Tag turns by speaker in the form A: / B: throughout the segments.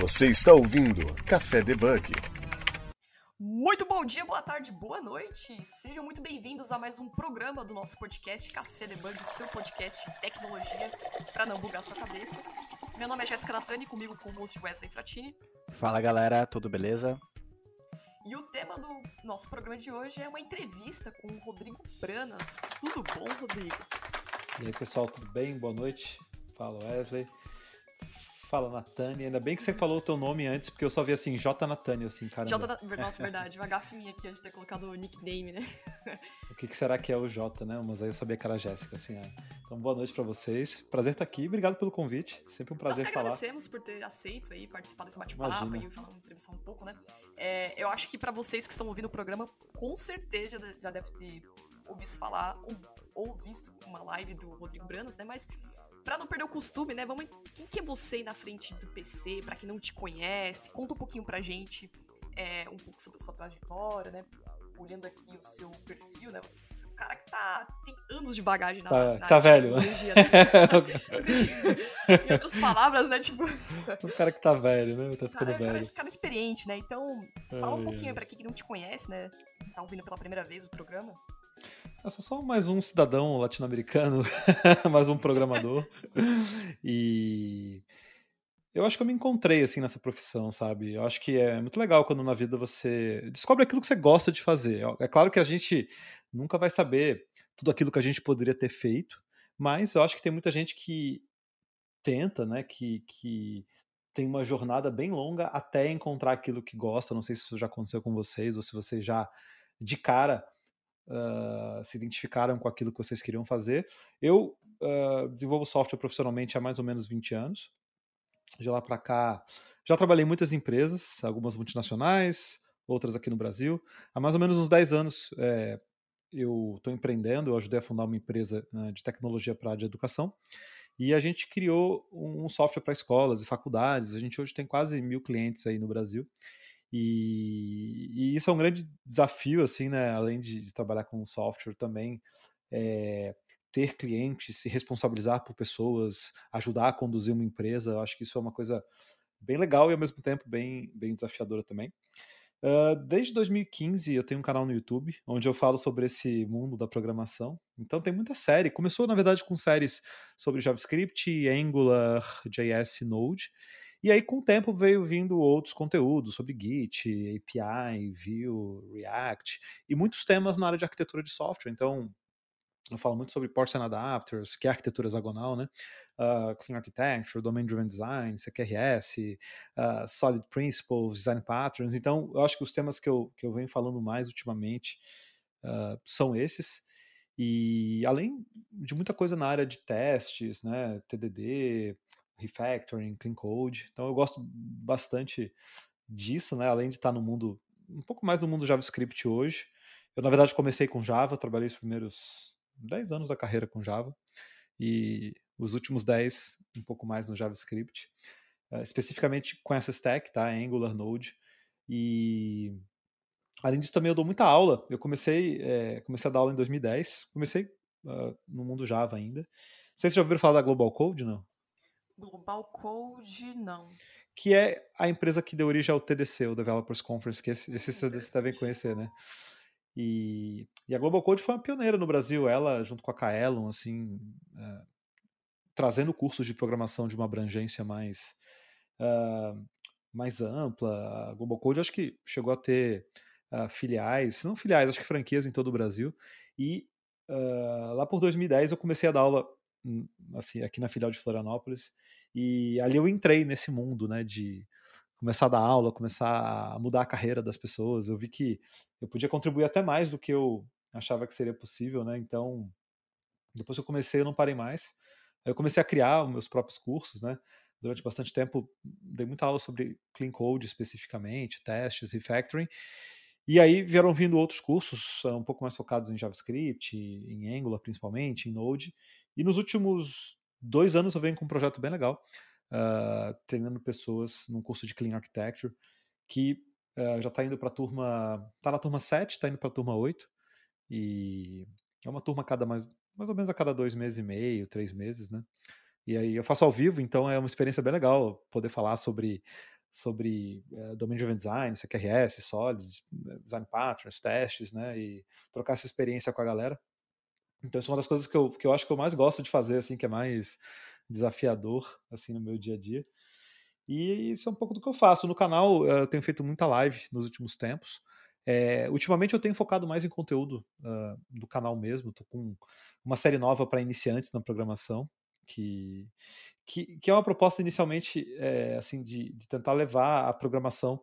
A: Você está ouvindo Café Debug.
B: Muito bom dia, boa tarde, boa noite. Sejam muito bem-vindos a mais um programa do nosso podcast Café Debug, o seu podcast de tecnologia para não bugar sua cabeça. Meu nome é Jéssica Natani, comigo com o host Wesley Fratini.
C: Fala galera, tudo beleza?
B: E o tema do nosso programa de hoje é uma entrevista com o Rodrigo Branas. Tudo bom, Rodrigo?
D: E aí, pessoal, tudo bem? Boa noite. Fala, Wesley. Fala, Natânia. Ainda bem que você falou o teu nome antes, porque eu só vi assim, J. Natânia, assim, caramba.
B: J. Nossa, verdade. Uma gafe minha aqui antes de ter colocado o nickname, né?
D: o que, que, será que é o J, né? Mas aí eu sabia que era a Jéssica, assim. É. Então, boa noite para vocês. Prazer estar aqui. Obrigado pelo convite. Sempre um prazer
B: Nós
D: falar.
B: agradecemos por ter aceito aí, participar desse bate-papo e falar, entrevistar um pouco, né? É, eu acho que para vocês que estão ouvindo o programa, com certeza já, já deve ter ouvido falar ou, ou visto uma live do Rodrigo Branas, né? Mas Pra não perder o costume, né? Vamos. Quem que é você aí na frente do PC? Pra quem não te conhece, conta um pouquinho pra gente é, um pouco sobre a sua trajetória, né? Olhando aqui o seu perfil, né? Você é um cara que tá, tem anos de bagagem na,
D: tá,
B: na
D: tá velho.
B: Né? em outras palavras, né? Tipo.
D: O cara que tá velho, né? Tá ficando
B: cara,
D: velho.
B: Parece cara experiente, né? Então, fala um pouquinho aí pra quem não te conhece, né? Tá ouvindo pela primeira vez o programa.
D: Eu sou só mais um cidadão latino-americano, mais um programador. e eu acho que eu me encontrei assim nessa profissão, sabe? Eu acho que é muito legal quando na vida você descobre aquilo que você gosta de fazer. É claro que a gente nunca vai saber tudo aquilo que a gente poderia ter feito, mas eu acho que tem muita gente que tenta, né? Que, que tem uma jornada bem longa até encontrar aquilo que gosta. Não sei se isso já aconteceu com vocês ou se vocês já de cara uh, se identificaram com aquilo que vocês queriam fazer. Eu uh, desenvolvo software profissionalmente há mais ou menos 20 anos. De lá para cá, já trabalhei em muitas empresas, algumas multinacionais, outras aqui no Brasil. Há mais ou menos uns 10 anos é, eu estou empreendendo, eu ajudei a fundar uma empresa uh, de tecnologia para a de educação. E a gente criou um software para escolas e faculdades. A gente hoje tem quase mil clientes aí no Brasil. E, e, isso é um grande desafio, assim, né? Além de, de trabalhar com software também, é, ter clientes, se responsabilizar por pessoas, ajudar a conduzir uma empresa. Eu acho que isso é uma coisa bem legal e ao mesmo tempo bem, bem desafiadora também. Uh, desde 2015 eu tenho um canal no YouTube onde eu falo sobre esse mundo da programação. Então tem muita série. Começou na verdade com séries sobre JavaScript, Angular, JS, Node. E aí, com o tempo, veio vindo outros conteúdos sobre Git, API, Vue, React e muitos temas na área de arquitetura de software. Então, eu falo muito sobre and Adapters, que é arquitetura hexagonal, né? Uh, Clean Architecture, Domain Driven Design, CQRS, uh, Solid Principles, Design Patterns. Então, eu acho que os temas que eu, que eu venho falando mais ultimamente uh, são esses. E além de muita coisa na área de testes, né? TDD, refactoring, clean code. Então eu gosto bastante disso, né? Além de estar no mundo, um pouco mais no mundo JavaScript hoje. Eu, na verdade, comecei com Java, trabalhei os primeiros 10 anos da carreira com Java e os últimos 10 um pouco mais no JavaScript, uh, especificamente com essa stack, tá? Angular, Node. E além disso, também eu dou muita aula. Eu comecei, é, comecei a dar aula em 2010, comecei uh, no mundo Java ainda. Não sei se já ouviram falar da Global Code, não?
B: Global Code, não.
D: Que é a empresa que deu origem ao TDC, o Developers Conference, que esse, esse vocês devem conhecer, né? E, e, a Global Code foi uma pioneira no Brasil, ela junto com a Kaelon, assim, é, trazendo cursos de programação de uma abrangência mais, uh, mais ampla. A Global Code acho que chegou a ter uh, filiais, não filiais, acho que franquias em todo o Brasil. E uh, lá por 2010 eu comecei a dar aula Hum, assim, aqui na filial de Florianópolis. E ali eu entrei nesse mundo, né, de começar a dar aula, começar a mudar a carreira das pessoas. Eu vi que eu podia contribuir até mais do que eu achava que seria possível, né? Então, depois que eu comecei, eu não parei mais. Eu comecei a criar os meus próprios cursos, né? Durante bastante tempo, dei muita aula sobre clean code especificamente, testes, refactoring. E aí vieram vindo outros cursos, um pouco mais focados em JavaScript, em Angular principalmente, em Node. E nos últimos dois anos eu venho com um projeto bem legal, uh, treinando pessoas num curso de Clean Architecture, que uh, já está indo para a turma. Está na turma 7, está indo para a turma 8. E é uma turma cada mais, mais ou menos a cada dois meses e meio, três meses, né? E aí eu faço ao vivo, então é uma experiência bem legal poder falar sobre sobre é, Domain Driven Design, CQRS, Solids, Design Patterns, testes, né? E trocar essa experiência com a galera. Então, isso é uma das coisas que eu, que eu acho que eu mais gosto de fazer, assim, que é mais desafiador, assim, no meu dia a dia. E isso é um pouco do que eu faço. No canal, eu tenho feito muita live nos últimos tempos. É, ultimamente eu tenho focado mais em conteúdo uh, do canal mesmo. Tô com uma série nova para iniciantes na programação, que, que, que, é uma proposta inicialmente é, assim de, de, tentar levar a programação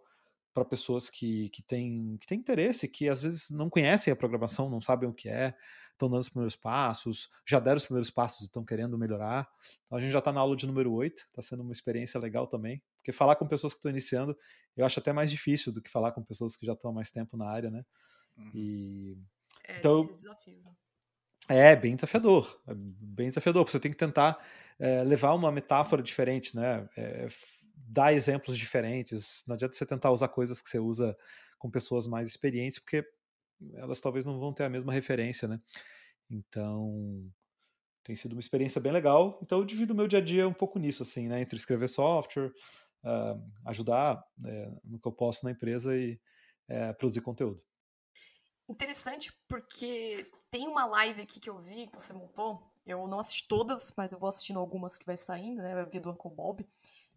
D: para pessoas que, que, têm, que têm interesse, que às vezes não conhecem a programação, não sabem o que é, estão dando os primeiros passos, já deram os primeiros passos e estão querendo melhorar. Então a gente já está na aula de número 8, está sendo uma experiência legal também, porque falar com pessoas que estão iniciando eu acho até mais difícil do que falar com pessoas que já estão há mais tempo na área, né?
B: Uhum. E... É,
D: então, desafios, né? É, bem desafiador, é bem desafiador, você tem que tentar é, levar uma metáfora diferente, né? É, dar exemplos diferentes. Não adianta você tentar usar coisas que você usa com pessoas mais experientes, porque elas talvez não vão ter a mesma referência, né? Então, tem sido uma experiência bem legal. Então, eu divido o meu dia a dia um pouco nisso, assim, né? Entre escrever software, uh, ajudar né, no que eu posso na empresa e uh, produzir conteúdo.
B: Interessante, porque tem uma live aqui que eu vi, que você montou. Eu não assisti todas, mas eu vou assistindo algumas que vai saindo, né? Eu vi do Uncle Bob.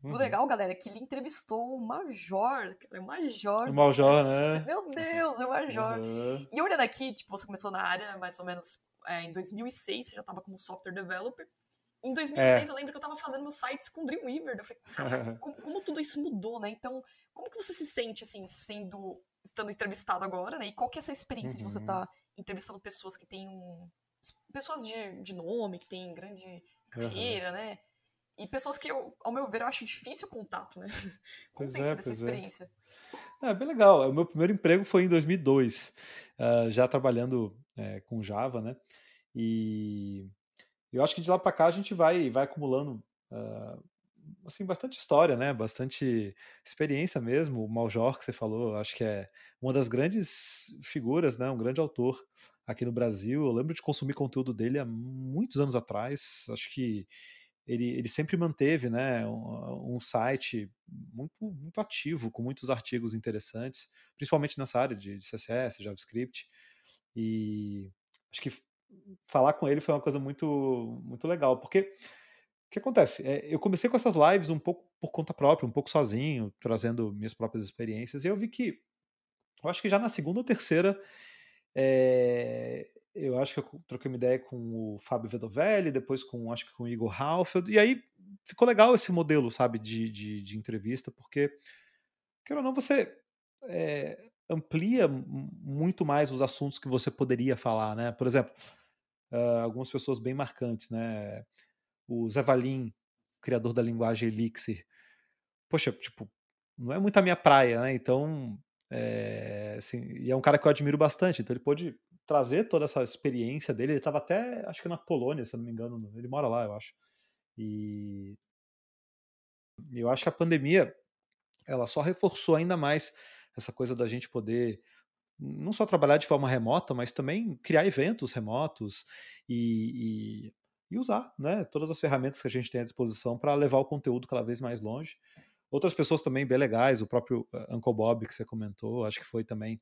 B: Uhum. O legal, galera, é que ele entrevistou o Major, o Major.
D: O Major, né?
B: Meu Deus, é o Major. Uhum. E olhando aqui, tipo, você começou na área mais ou menos é, em 2006, você já estava como software developer. Em 2006, é. eu lembro que eu estava fazendo meus sites com Dreamweaver. Eu falei, cara, como, como, tudo isso mudou, né? Então, como que você se sente, assim, sendo, estando entrevistado agora, né? E qual que é essa experiência uhum. de você estar uhum. tá entrevistando pessoas que têm um... Pessoas de, de nome, que têm grande carreira, né? E pessoas que, eu, ao meu ver, eu acho difícil o contato, né? Como pensa é, dessa é. experiência?
D: É. é. bem legal. O meu primeiro emprego foi em 2002, uh, já trabalhando é, com Java, né? E eu acho que de lá para cá a gente vai, vai acumulando uh, assim, bastante história, né? Bastante experiência mesmo. O Maljor, que você falou, acho que é uma das grandes figuras, né? Um grande autor aqui no Brasil. Eu lembro de consumir conteúdo dele há muitos anos atrás. Acho que ele, ele sempre manteve né, um, um, site muito, muito ativo, com muitos artigos interessantes, principalmente nessa área de, de CSS, JavaScript. E acho que falar com ele foi uma coisa muito, muito legal, porque o que acontece? É, eu comecei com essas lives um pouco por conta própria, um pouco sozinho, trazendo minhas próprias experiências, e eu vi que, eu acho que já na segunda ou terceira, é, eu acho que eu troquei uma ideia com o Fábio Vedovelli, depois com, acho que com o Igor Halfeld, e aí ficou legal esse modelo, sabe, de, de, de entrevista, porque, quer ou não, você é, amplia muito mais os assuntos que você poderia falar, né? Por exemplo, uh, algumas pessoas bem marcantes, né? O Zé Valim, criador da linguagem Elixir. Poxa, tipo, não é muito a minha praia, né? Então, é, assim, e é um cara que eu admiro bastante, então ele pôde trazer toda essa experiência dele. Ele estava até, acho que na Polônia, se não me engano, ele mora lá, eu acho. E eu acho que a pandemia ela só reforçou ainda mais essa coisa da gente poder não só trabalhar de forma remota, mas também criar eventos remotos e, e, e usar né, todas as ferramentas que a gente tem à disposição para levar o conteúdo cada vez mais longe. Outras pessoas também bem legais, o próprio eh, Uncle Bob que você comentou, acho que foi também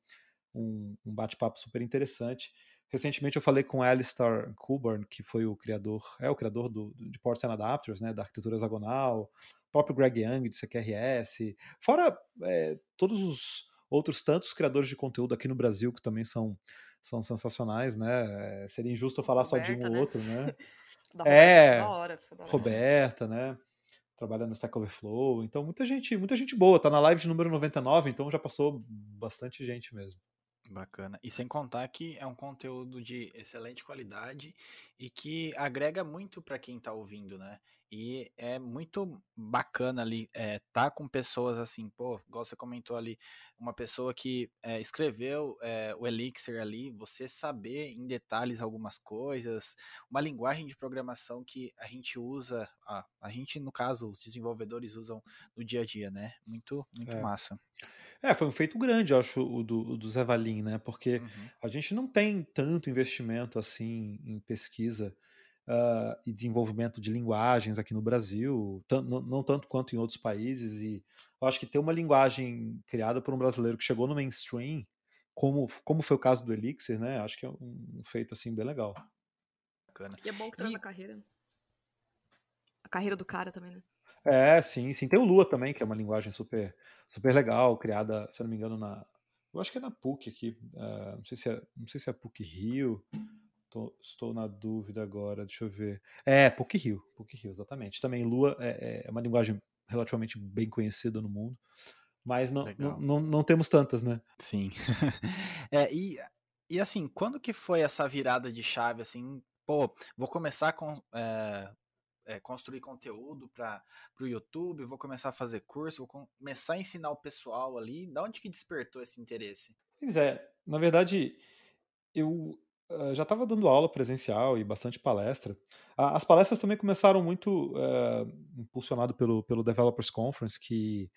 D: um, um bate-papo super interessante. Recentemente eu falei com Alistair Coburn, que foi o criador, é o criador do, de Ports and Adapters, né, da arquitetura hexagonal, o próprio Greg Young de CQRS, fora é, todos os outros tantos criadores de conteúdo aqui no Brasil que também são, são sensacionais, né? É, seria injusto eu falar Roberta, só de um ou né? outro, né? é, hora, Roberta, né? Trabalha no Stack Overflow, então muita gente, muita gente boa, tá na live de número 99, então já passou bastante gente mesmo.
C: Bacana. E sem contar que é um conteúdo de excelente qualidade e que agrega muito para quem está ouvindo, né? E é muito bacana ali é, tá com pessoas assim, pô, igual você comentou ali, uma pessoa que é, escreveu é, o Elixir ali, você saber em detalhes algumas coisas, uma linguagem de programação que a gente usa, a, a gente, no caso, os desenvolvedores usam no dia a dia, né? Muito, muito é. massa.
D: É, foi um feito grande, eu acho, o do, o do Zé Valim, né? Porque uhum. a gente não tem tanto investimento assim em pesquisa uh, e desenvolvimento de linguagens aqui no Brasil, não, não, tanto quanto em outros países. E eu acho que ter uma linguagem criada por um brasileiro que chegou no mainstream, como, como foi o caso do Elixir, né? Acho que é um, feito assim bem legal.
B: Bacana. E é bom que traz e... a carreira. A carreira do cara também, né?
D: É, sim, sim. Tem o Lua também, que é uma linguagem super, super legal, criada, se eu não me engano, na. Eu acho que é na PUC aqui. Uh, não, sei se é, não sei se é PUC Rio. Tô, estou na dúvida agora, deixa eu ver. É, PUC Rio, PUC Rio, exatamente. Também Lua é, é uma linguagem relativamente bem conhecida no mundo, mas não, não, não, não, temos tantas, né?
C: Sim. é, e, e assim, quando que foi essa virada de chave, assim, pô, vou começar com... É, é, construir conteúdo para o YouTube, vou começar a fazer curso, vou começar a ensinar o pessoal ali. Da onde que despertou esse interesse?
D: Pois é, na verdade, eu uh, já estava dando aula presencial e bastante palestra. As palestras também começaram muito uh, impulsionado pelo, pelo Developers Conference, que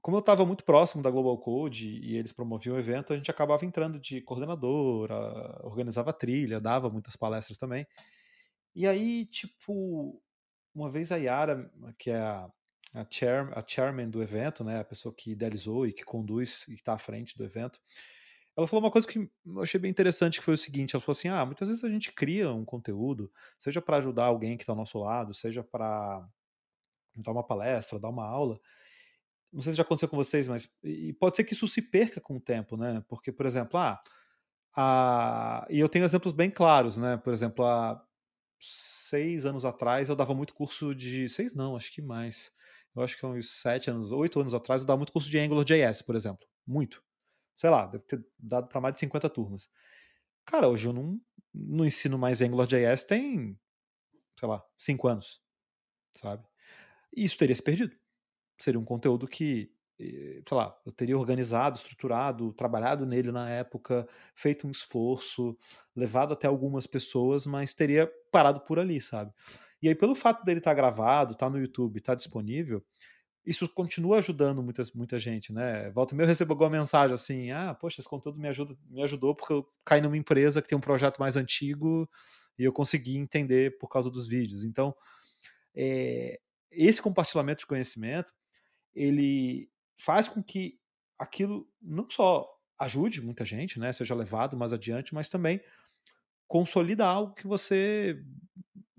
D: como eu estava muito próximo da Global Code e eles promoviam o evento, a gente acabava entrando de coordenador, organizava trilha, dava muitas palestras também. E aí, tipo, uma vez a Yara, que é a, a, chair, a chairman do evento, né, a pessoa que idealizou e que conduz e está à frente do evento, ela falou uma coisa que eu achei bem interessante, que foi o seguinte, ela falou assim, ah, muitas vezes a gente cria um conteúdo, seja para ajudar alguém que está ao nosso lado, seja para dar uma palestra, dar uma aula, não sei se já aconteceu com vocês, mas e pode ser que isso se perca com o tempo, né? Porque, por exemplo, ah, a, e eu tenho exemplos bem claros, né? Por exemplo, há seis anos atrás eu dava muito curso de seis não, acho que mais. Eu acho que uns sete anos, oito anos atrás eu dava muito curso de AngularJS, por exemplo, muito sei lá, deve ter dado para mais de 50 turmas. Cara, hoje eu não, não ensino mais AngularJS tem, sei lá, 5 anos, sabe? E isso teria se perdido. Seria um conteúdo que, sei lá, eu teria organizado, estruturado, trabalhado nele na época, feito um esforço, levado até algumas pessoas, mas teria parado por ali, sabe? E aí, pelo fato dele estar tá gravado, estar tá no YouTube, estar tá disponível, isso continua ajudando muitas, muita gente, né? Volta meio eu recebo alguma mensagem assim, ah, poxa, esse conteúdo me, ajuda, me ajudou porque eu caí numa empresa que tem um projeto mais antigo e eu consegui entender por causa dos vídeos. Então, é, esse compartilhamento de conhecimento, ele faz com que aquilo não só ajude muita gente, né, seja levado mais adiante, mas também consolida algo que você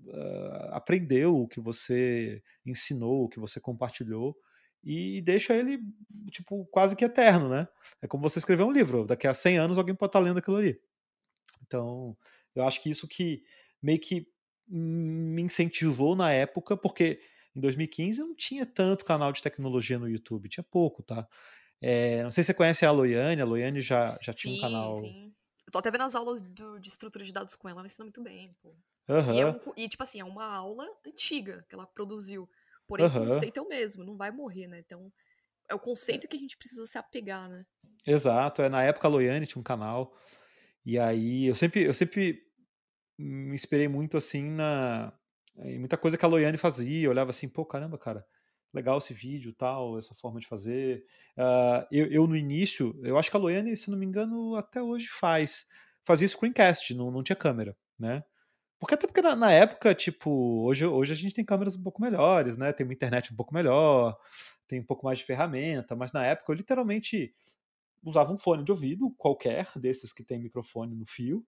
D: uh, aprendeu, o que você ensinou, o que você compartilhou e deixa ele, tipo, quase que eterno, né? É como você escrever um livro, daqui a 100 anos alguém pode estar lendo aquilo ali. Então, eu acho que isso que meio que me incentivou na época, porque em 2015 não tinha tanto canal de tecnologia no YouTube, tinha pouco, tá? É, não sei se você conhece a Loiane, a Loiane já, já tinha um canal.
B: Sim. Eu tô até vendo as aulas do, de estrutura de dados com ela, ela ensina muito bem. Pô.
D: Uhum.
B: E, é um, e, tipo assim, é uma aula antiga que ela produziu. Porém, uhum. o conceito é o mesmo, não vai morrer, né? Então, é o conceito que a gente precisa se apegar, né?
D: Exato. É, na época a Loiane tinha um canal. E aí eu sempre, eu sempre me inspirei muito assim na. Em muita coisa que a Loiane fazia. Olhava assim, pô, caramba, cara, legal esse vídeo tal, essa forma de fazer. Uh, eu, eu, no início, eu acho que a Loiane, se não me engano, até hoje faz. Fazia screencast, não, não tinha câmera, né? Porque até porque na, na, época, tipo, hoje, hoje a gente tem câmeras um pouco melhores, né? Tem uma internet um pouco melhor, tem um pouco mais de ferramenta, mas na época eu literalmente usava um fone de ouvido, qualquer desses que tem microfone no fio,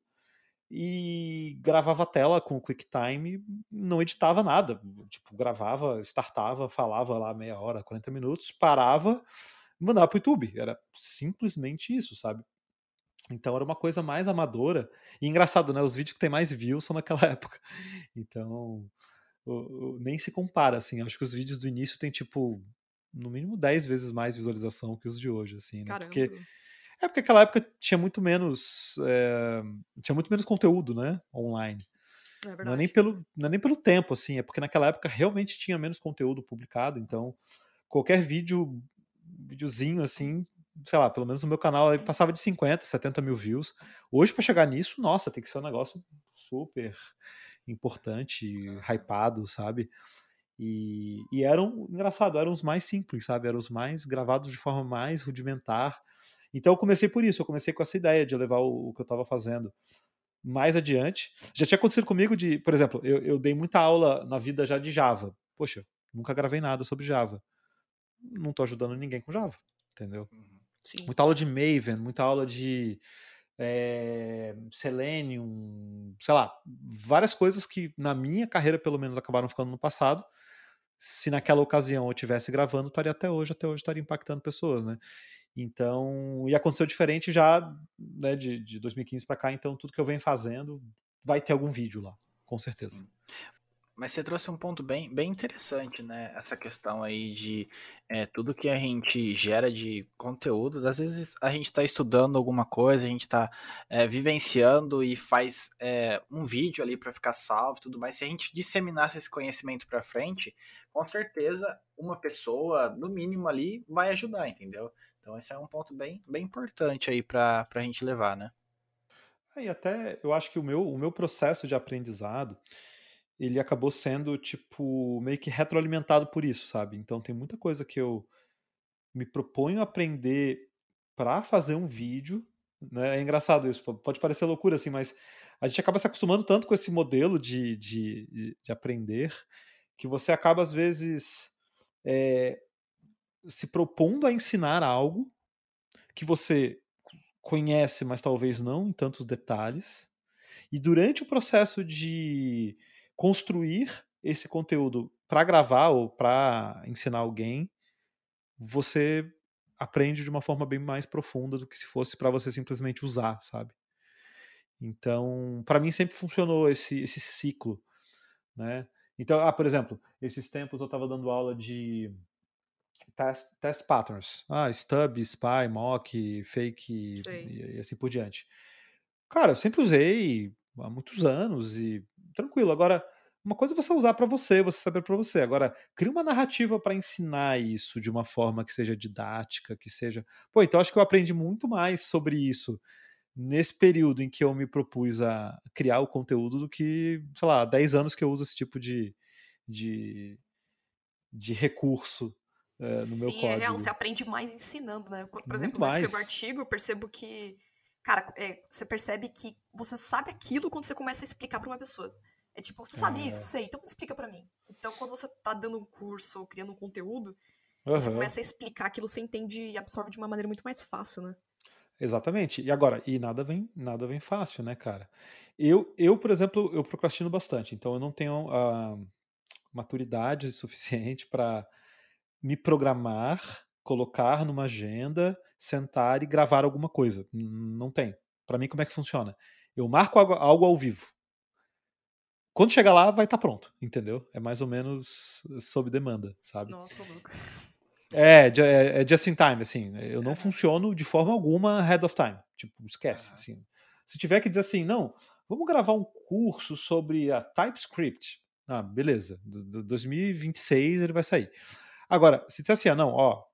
D: e gravava a tela com o QuickTime, não editava nada. Tipo, gravava, startava, falava lá meia hora, 40 minutos, parava, mandava pro YouTube. Era simplesmente isso, sabe? Então era uma coisa mais amadora. E engraçado, né? Os vídeos que tem mais views são naquela época. Então, o, o, nem se compara, assim. Acho que os vídeos do início tem, tipo, no mínimo 10 vezes mais visualização que os de hoje, assim, né?
B: Caramba.
D: Porque, é porque aquela época tinha muito menos. É, tinha muito menos conteúdo, né? Online.
B: É
D: não, é nem pelo, não é nem pelo tempo, assim, é porque naquela época realmente tinha menos conteúdo publicado, então qualquer vídeo, videozinho assim, sei lá, pelo menos no meu canal passava de 50, 70 mil views. Hoje, para chegar nisso, nossa, tem que ser um negócio super importante, hypado, sabe? E, e eram, engraçado, eram os mais simples, sabe? Eram os mais gravados de forma mais rudimentar. Então eu comecei por isso, eu comecei com essa ideia de levar o, o que eu estava fazendo mais adiante. Já tinha acontecido comigo de, por exemplo, eu, eu dei muita aula na vida já de Java. Poxa, nunca gravei nada sobre Java. Não tô ajudando ninguém com Java, entendeu?
B: Uhum. Sim.
D: Muita aula de Maven, muita aula de é, Selenium, sei lá, várias coisas que na minha carreira, pelo menos, acabaram ficando no passado. Se naquela ocasião eu tivesse gravando, estaria até hoje, até hoje estaria impactando pessoas, né? Então, e aconteceu diferente já né, de, de 2015 para cá, então tudo que eu venho fazendo vai ter algum vídeo lá, com certeza. Sim.
C: Mas você trouxe um ponto bem, bem interessante, né? Essa questão aí de é, tudo que a gente gera de conteúdo. Às vezes a gente está estudando alguma coisa, a gente está é, vivenciando e faz é, um vídeo ali para ficar salvo e tudo mais. Se a gente disseminasse esse conhecimento para frente, com certeza uma pessoa, no mínimo ali, vai ajudar, entendeu? Então esse é um ponto bem, bem importante aí para a gente levar, né?
D: E até eu acho que o meu, o meu processo de aprendizado ele acabou sendo, tipo, meio que retroalimentado por isso, sabe? Então tem muita coisa que eu me proponho aprender para fazer um vídeo, né? É engraçado isso, pode parecer loucura assim, mas a gente acaba se acostumando tanto com esse modelo de, de, de aprender que você acaba, às vezes, é, se propondo a ensinar algo que você conhece, mas talvez não em tantos detalhes. E durante o processo de construir esse conteúdo para gravar ou para ensinar alguém, você aprende de uma forma bem mais profunda do que se fosse para você simplesmente usar, sabe? Então, para mim sempre funcionou esse, esse ciclo, né? Então, ah, por exemplo, esses tempos eu estava dando aula de test, test patterns. Ah, stub, spy, mock, fake e, e, assim por diante. Cara, eu sempre usei há muitos anos e tranquilo. Agora, uma coisa é você usar para você, você saber para você. Agora, cria uma narrativa para ensinar isso de uma forma que seja didática, que seja. Pô, então acho que eu aprendi muito mais sobre isso nesse período em que eu me propus a criar o conteúdo do que, sei lá, 10 anos que eu uso esse tipo de, de, de recurso é, no Sim, meu código. É real,
B: você aprende mais ensinando, né? Por muito exemplo, quando eu escrevo artigo, eu percebo que cara, é, você percebe que você sabe aquilo quando você começa a explicar para uma pessoa. É tipo, você sabe é. isso? Sei, então explica para mim. Então, quando você tá dando um curso ou criando um conteúdo, uhum. você começa a explicar aquilo, você entende e absorve de uma maneira muito mais fácil, né?
D: Exatamente. E agora, e nada vem, nada vem fácil, né, cara? Eu, eu, por exemplo, eu procrastino bastante, então eu não tenho a maturidade suficiente para me programar, colocar numa agenda sentar e gravar alguma coisa. Não tem. Para mim, como é que funciona? Eu marco algo ao vivo. Quando chegar lá, vai estar tá pronto, entendeu? É mais ou menos sob demanda, sabe?
B: Nossa, louco.
D: É, é, é just in time, assim. Eu não funciono de forma alguma head of time. Tipo, esquece, assim. Se tiver que dizer assim, não, vamos gravar um curso sobre a TypeScript. Ah, beleza. Do, 2026 ele vai sair. Agora, se disser assim, ah, não, ó,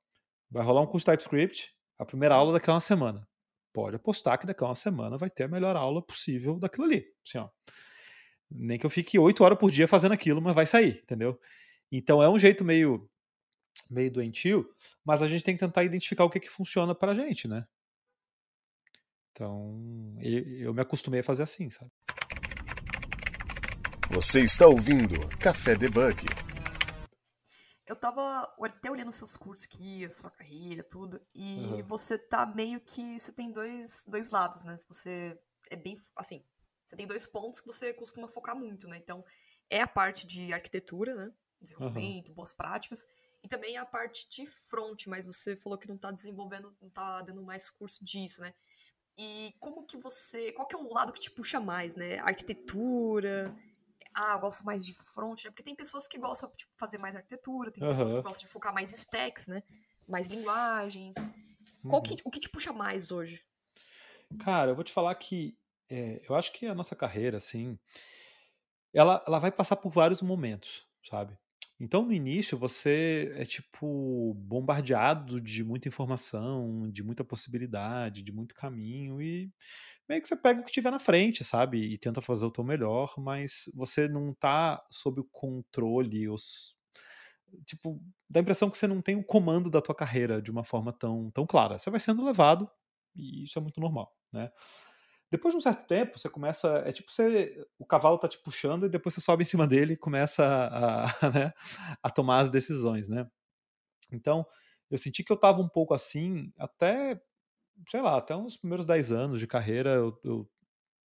D: vai rolar um curso TypeScript, a primeira aula daqui a uma semana. Pode apostar que daqui a uma semana vai ter a melhor aula possível daquilo ali. Assim, ó. Nem que eu fique oito horas por dia fazendo aquilo, mas vai sair, entendeu? Então é um jeito meio meio doentio, mas a gente tem que tentar identificar o que, que funciona pra gente, né? Então, eu me acostumei a fazer assim, sabe?
A: Você está ouvindo Café Debug.
B: Eu tava até olhando seus cursos aqui, a sua carreira, tudo, e uhum. você tá meio que. Você tem dois, dois lados, né? Você é bem. Assim, você tem dois pontos que você costuma focar muito, né? Então, é a parte de arquitetura, né? Desenvolvimento, uhum. boas práticas, e também a parte de front, mas você falou que não tá desenvolvendo, não tá dando mais curso disso, né? E como que você. Qual que é o lado que te puxa mais, né? Arquitetura, ah, eu gosto mais de front, né? Porque tem pessoas que gostam de fazer mais arquitetura, tem pessoas que gostam de focar mais stacks, né? Mais linguagens. Qual que, uhum. o que te puxa mais hoje?
D: Cara, eu vou te falar que é, eu acho que a nossa carreira, assim, ela, ela vai passar por vários momentos, sabe? Então, no início, você é tipo bombardeado de muita informação, de muita possibilidade, de muito caminho, e meio que você pega o que tiver na frente, sabe? E tenta fazer o teu melhor, mas você não tá sob o controle, os... tipo, dá a impressão que você não tem o comando da tua carreira de uma forma tão, tão clara. Você vai sendo levado, e isso é muito normal, né? Depois de um certo tempo, você começa. É tipo você. O cavalo tá te puxando e depois você sobe em cima dele e começa a, a, né, a tomar as decisões, né? Então, eu senti que eu tava um pouco assim, até, sei lá, até uns primeiros 10 anos de carreira, eu, eu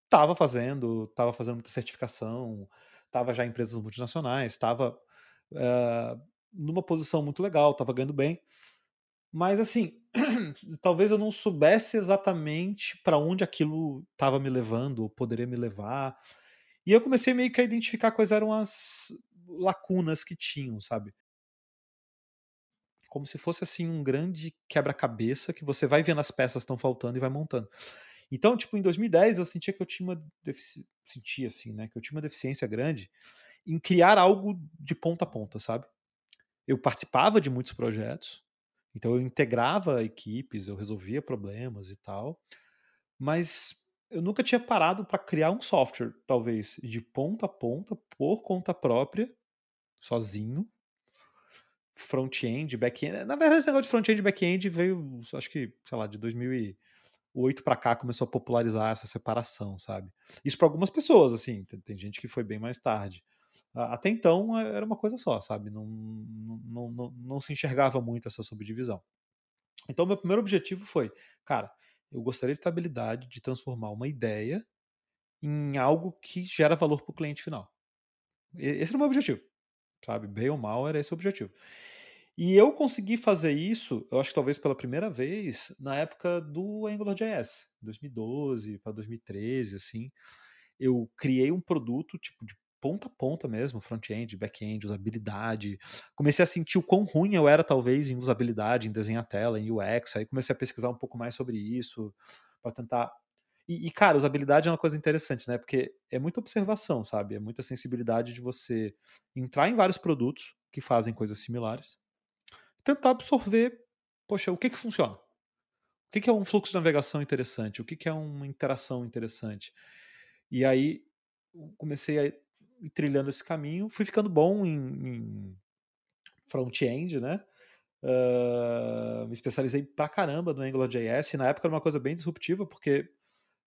D: tava fazendo, tava fazendo muita certificação, tava já em empresas multinacionais, tava uh, numa posição muito legal, tava ganhando bem. Mas assim, talvez eu não soubesse exatamente para onde aquilo estava me levando, ou poderia me levar. E eu comecei meio que a identificar quais eram as lacunas que tinham, sabe? Como se fosse assim um grande quebra-cabeça que você vai vendo as peças estão faltando e vai montando. Então, tipo, em 2010 eu sentia que eu tinha uma defici... sentia assim, né, que eu tinha uma deficiência grande em criar algo de ponta a ponta, sabe? Eu participava de muitos projetos, então eu integrava equipes, eu resolvia problemas e tal, mas eu nunca tinha parado para criar um software, talvez, de ponta a ponta, por conta própria, sozinho. Front-end, back-end. Na verdade, esse negócio de front-end e back-end veio, acho que, sei lá, de 2008 para cá começou a popularizar essa separação, sabe? Isso para algumas pessoas, assim, tem, tem gente que foi bem mais tarde. Até então é, era uma coisa só, sabe? Não, não, não, não se enxergava muito essa subdivisão. Então, meu primeiro objetivo foi, cara, eu gostaria de ter a habilidade de transformar uma ideia em algo que gera valor para o cliente final. Esse era o meu objetivo, sabe? Bem ou mal era esse o objetivo. E eu consegui fazer isso, eu acho que talvez pela primeira vez, na época do AngularJS, 2012 para 2013, assim. Eu criei um produto tipo de ponta a ponta mesmo, front-end, back-end, usabilidade. Comecei a sentir o quão ruim eu era, talvez, em usabilidade, em desenhar tela, em UX. Aí comecei a pesquisar um pouco mais sobre isso, para tentar. E, e, cara, usabilidade é uma coisa interessante, né? Porque é muita observação, sabe? É muita sensibilidade de você entrar em vários produtos que fazem coisas similares, tentar absorver, poxa, o que que funciona? O que, que é um fluxo de navegação interessante? O que, que é uma interação interessante? E aí comecei a trilhando esse caminho, fui ficando bom em, em front-end, né? Uh, me especializei pra caramba no AngularJS, e na época era uma coisa bem disruptiva, porque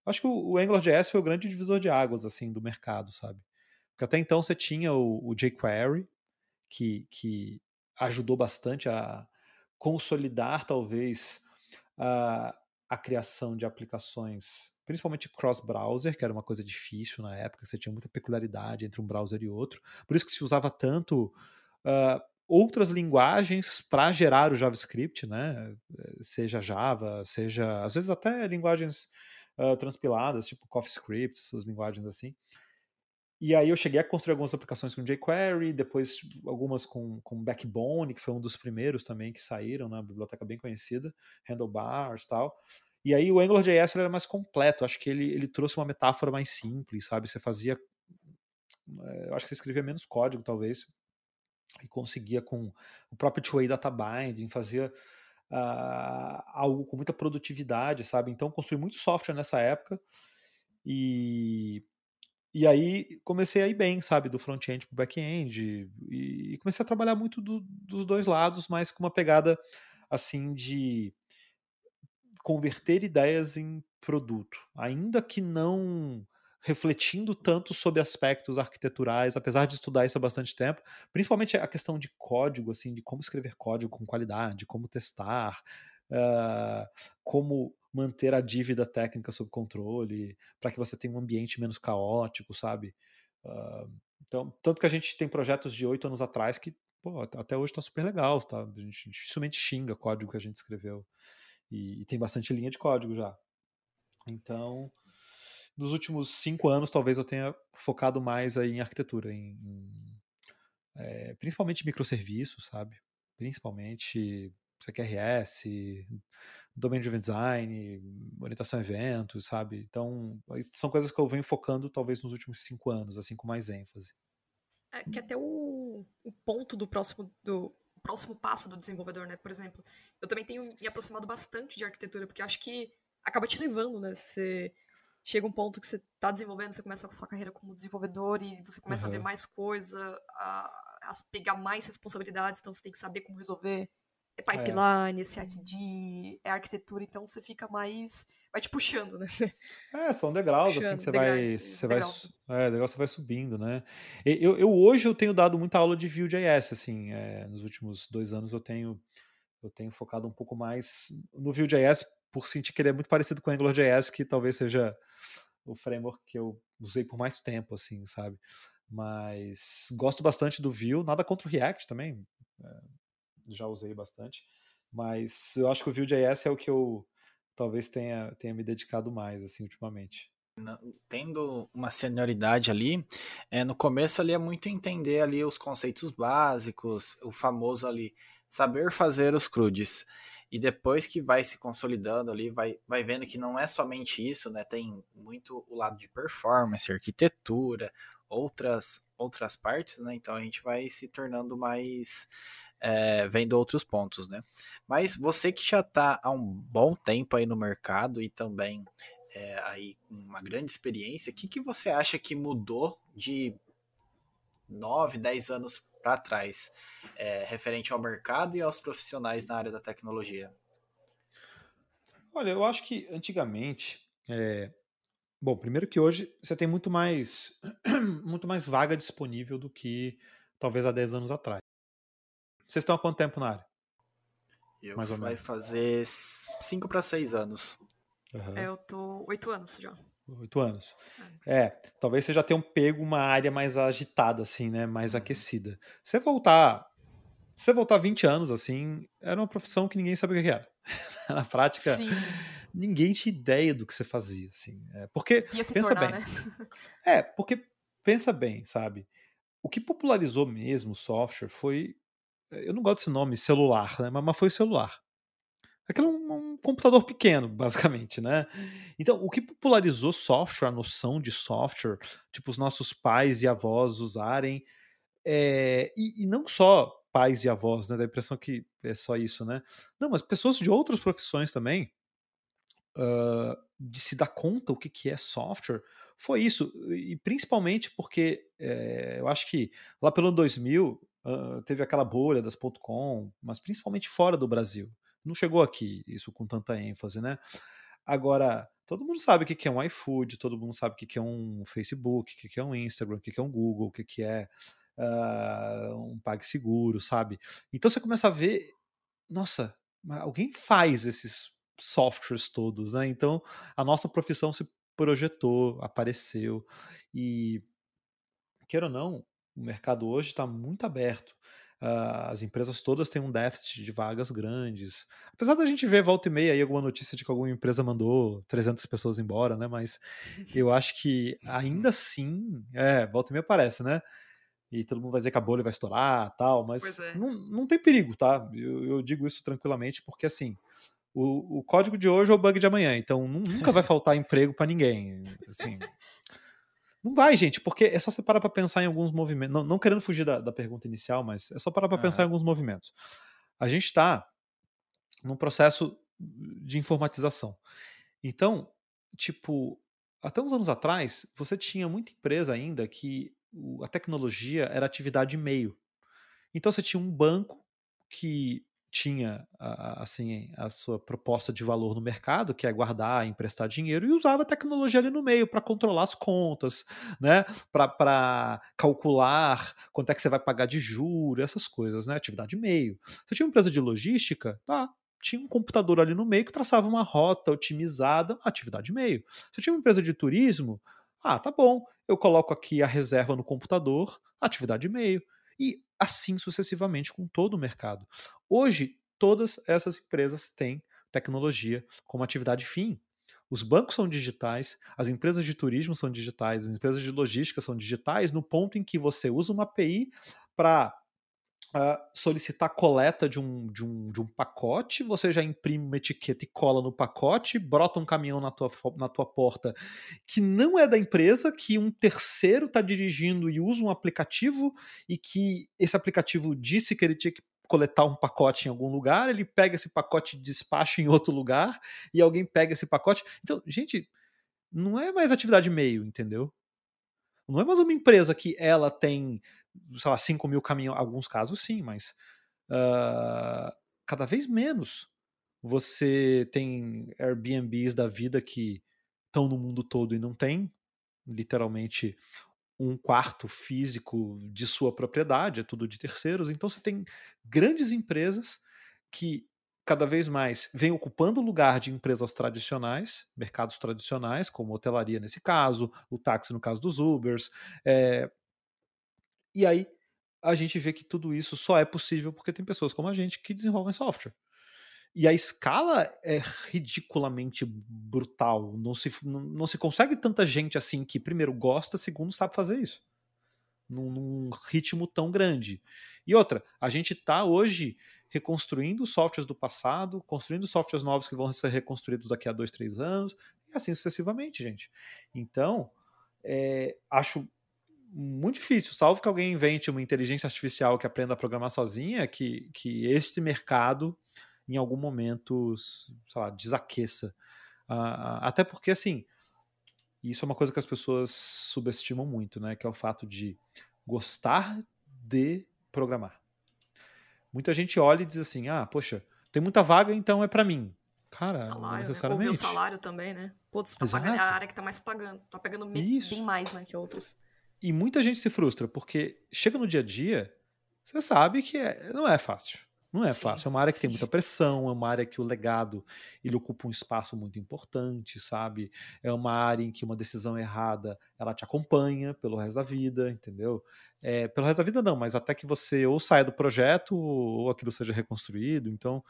D: acho que o, o AngularJS foi o grande divisor de águas, assim, do mercado, sabe? Porque até então você tinha o, o jQuery, que, que ajudou bastante a consolidar, talvez, a, a criação de aplicações principalmente cross-browser, que era uma coisa difícil na época, você tinha muita peculiaridade entre um browser e outro. Por isso que se usava tanto uh, outras linguagens para gerar o JavaScript, né? Seja Java, seja às vezes até linguagens uh, transpiladas, tipo CoffeeScript, essas linguagens assim. E aí eu cheguei a construir algumas aplicações com jQuery, depois algumas com, com Backbone, que foi um dos primeiros também que saíram, né? biblioteca bem conhecida, Handlebars e tal. E aí o AngularJS era mais completo, acho que ele, ele trouxe uma metáfora mais simples, sabe? Você fazia. Eh, eu acho que você escrevia menos código, talvez, e conseguia com o próprio two-way data binding, fazia uh, algo com muita produtividade, sabe? Então construí muito software nessa época e, e aí comecei a ir bem, sabe? Do front-end para o back-end e, e, comecei a trabalhar muito do, dos dois lados, mas com uma pegada assim de converter ideias em produto, ainda que não refletindo tanto sobre aspectos arquiteturais, apesar de estudar isso há bastante tempo, principalmente a questão de código, assim, de como escrever código com qualidade, como testar, uh, como manter a dívida técnica sob controle, para que você tenha um ambiente menos caótico, sabe? Uh, então, tanto que a gente tem projetos de oito anos atrás que pô, até hoje está super legal, tá? A gente dificilmente xinga código que a gente escreveu. E, e, tem bastante linha de código já. Então, nos últimos cinco anos, talvez eu tenha focado mais aí em arquitetura, em, em é, principalmente microserviços, sabe? Principalmente CQRS, Domain Driven Design, orientação a eventos, sabe? Então, são coisas que eu venho focando talvez nos últimos cinco anos, assim, com mais ênfase.
B: É, que até o, o ponto do próximo, do próximo passo do desenvolvedor, né? Por exemplo, eu também tenho me aproximado bastante de arquitetura, porque acho que acaba te levando, né? Você chega um ponto que você está desenvolvendo, você começa a sua carreira como desenvolvedor e você começa uhum. a ver mais coisa, a, a, pegar mais responsabilidades, então você tem que saber como resolver. É pipeline, é CICD, é arquitetura, então você fica mais. Vai te puxando, né?
D: É, são degraus, puxando, assim, que você vai. Você degraus. vai é, degraus você vai subindo, né? Eu, eu, hoje eu tenho dado muita aula de Vue.js, assim, é, nos últimos dois anos eu tenho, eu tenho focado um pouco mais no Vue.js por sentir que ele é muito parecido com o AngularJS, que talvez seja o framework que eu usei por mais tempo, assim, sabe? Mas gosto bastante do Vue, nada contra o React também, é, já usei bastante, mas eu acho que o Vue.js é o que eu talvez tenha, tenha me dedicado mais, assim, ultimamente.
C: Tendo uma senioridade ali, é, no começo ali é muito entender ali os conceitos básicos, o famoso ali, saber fazer os CRUDs. E depois que vai se consolidando ali, vai, vai vendo que não é somente isso, né? Tem muito o lado de performance, arquitetura, outras, outras partes, né? Então a gente vai se tornando mais. É, vendo outros pontos, né? Mas você que já está há um bom tempo aí no mercado e também é, aí uma grande experiência, o que, que você acha que mudou de 9, 10 anos para trás, é, referente ao mercado e aos profissionais na área da tecnologia?
D: Olha, eu acho que antigamente, é... bom, primeiro que hoje você tem muito mais, muito mais vaga disponível do que talvez há 10 anos atrás. Vocês estão há quanto tempo na área?
C: Eu mais ou vai menos. fazer 5 para 6 anos.
B: Uhum. É, eu tô 8 anos já.
D: Oito anos. É. é, talvez você já tenha um pego uma área mais agitada, assim, né? Mais uhum. aquecida. Você voltar. Você voltar 20 anos, assim, era uma profissão que ninguém sabia o que era. Na prática, Sim. ninguém tinha ideia do que você fazia, assim. É, porque, pensa tornar, bem. Né? É, porque, pensa bem, sabe? O que popularizou mesmo o software foi. Eu não gosto desse nome, celular, né? Mas foi o celular. Aquilo é um, um, computador pequeno, basicamente, né? Então, o que popularizou software, a noção de software, tipo, os nossos pais e avós usarem, é, e, e, não só pais e avós, né? Dá a impressão que é só isso, né? Não, mas pessoas de outras profissões também, uh, de se dar conta o que, que é software, foi isso. E principalmente porque é, eu acho que lá pelo 2000 uh, teve aquela bolha das .com, mas principalmente fora do Brasil não chegou aqui isso com tanta ênfase, né? Agora, todo mundo sabe o que é um iFood, todo mundo sabe o que é um Facebook, o que é um Instagram, o que é um Google, o que é uh, um PagSeguro, sabe? Então você começa a ver, nossa, alguém faz esses softwares todos, né? Então a nossa profissão se projetou, apareceu e queira ou não, o mercado hoje está muito aberto. Uh, as empresas todas têm um déficit de vagas grandes. Apesar da gente ver volta e meia aí alguma notícia de que alguma empresa mandou 300 pessoas embora, né? Mas eu acho que ainda assim, é, volta e meia aparece, né? E todo mundo vai dizer que a bolha vai estourar tal, mas é. não, não tem perigo, tá? Eu, eu, digo isso tranquilamente porque assim. O, o código de hoje é o bug de amanhã, então nunca vai faltar emprego para ninguém. Assim, não vai, gente, porque é só você parar para pensar em alguns movimentos. Não, não querendo fugir da, da, pergunta inicial, mas é só parar para uhum. pensar em alguns movimentos. A gente está num processo de informatização. Então, tipo, até uns anos atrás, você tinha muita empresa ainda que a tecnologia era atividade meio. Então você tinha um banco que tinha assim a sua proposta de valor no mercado, que é guardar, emprestar dinheiro, e usava a tecnologia ali no meio para controlar as contas, né? Para calcular quanto é que você vai pagar de juros, essas coisas, né? Atividade meio. Você tinha uma empresa de logística, tá? Tinha um computador ali no meio que traçava uma rota otimizada, atividade meio. Você tinha uma empresa de turismo, ah, tá bom, eu coloco aqui a reserva no computador, atividade meio. E assim sucessivamente com todo o mercado. Hoje, todas essas empresas têm tecnologia como atividade fim. Os bancos são digitais, as empresas de turismo são digitais, as empresas de logística são digitais, no ponto em que você usa uma API para uh, solicitar coleta de um, de, um, de um pacote, você já imprime uma etiqueta e cola no pacote, brota um caminhão na tua, na tua porta que não é da empresa, que um terceiro está dirigindo e usa um aplicativo e que esse aplicativo disse que ele tinha que coletar um pacote em algum lugar, ele pega esse pacote e despacha em outro lugar, e alguém pega esse pacote. Então, gente, não é mais atividade meio, entendeu? Não é mais uma empresa que ela tem sei lá, 5 mil caminhões, alguns casos sim, mas uh, cada vez menos. você tem Airbnbs da vida que estão no mundo todo e não tem, literalmente, um quarto físico de sua propriedade, é tudo de terceiros. Então você tem grandes empresas que cada vez mais vêm ocupando o lugar de empresas tradicionais, mercados tradicionais, como hotelaria nesse caso, o táxi no caso dos Ubers. É... E aí a gente vê que tudo isso só é possível porque tem pessoas como a gente que desenvolvem software. E a escala é ridiculamente brutal. Não se, não, não se consegue tanta gente assim que, primeiro, gosta, segundo, sabe fazer isso. Num, num ritmo tão grande. E outra, a gente está hoje reconstruindo softwares do passado, construindo softwares novos que vão ser reconstruídos daqui a dois, três anos, e assim sucessivamente, gente. Então, é, acho muito difícil, salvo que alguém invente uma inteligência artificial que aprenda a programar sozinha, que, que esse mercado em algum momento, sei lá, desaqueça. Uh, até porque, assim, isso é uma coisa que as pessoas subestimam muito, né? Que é o fato de gostar de programar. Muita gente olha e diz assim: ah, poxa, tem muita vaga, então é para mim. Cara,
B: salário, não
D: né? necessariamente.
B: Né? o salário também, né? Você tá Exato. pagando é a área que tá mais pagando, tá pegando bem, bem mais, né, que outras.
D: E muita gente se frustra, porque chega no dia a dia, você sabe que é, não é fácil. Não é sim, fácil, é uma área que sim. tem muita pressão, é uma área que o legado ele ocupa um espaço muito importante, sabe? É uma área em que uma decisão errada ela te acompanha pelo resto da vida, entendeu? É, pelo resto da vida não, mas até que você ou saia do projeto ou aquilo seja reconstruído. Então,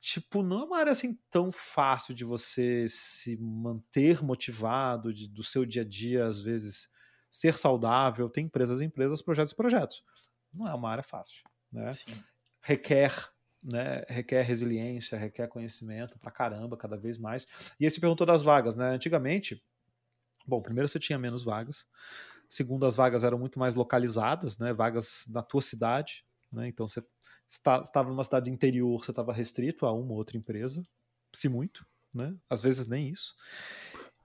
D: tipo, não é uma área assim tão fácil de você se manter motivado, de, do seu dia a dia, às vezes, ser saudável. Tem empresas e empresas, projetos e projetos. Não é uma área fácil, né? Sim requer né, requer resiliência, requer conhecimento pra caramba, cada vez mais. E aí você perguntou das vagas, né? Antigamente, bom, primeiro você tinha menos vagas, segundo as vagas eram muito mais localizadas, né? Vagas na tua cidade, né? Então você estava numa cidade interior, você estava restrito a uma ou outra empresa, se muito, né? Às vezes nem isso.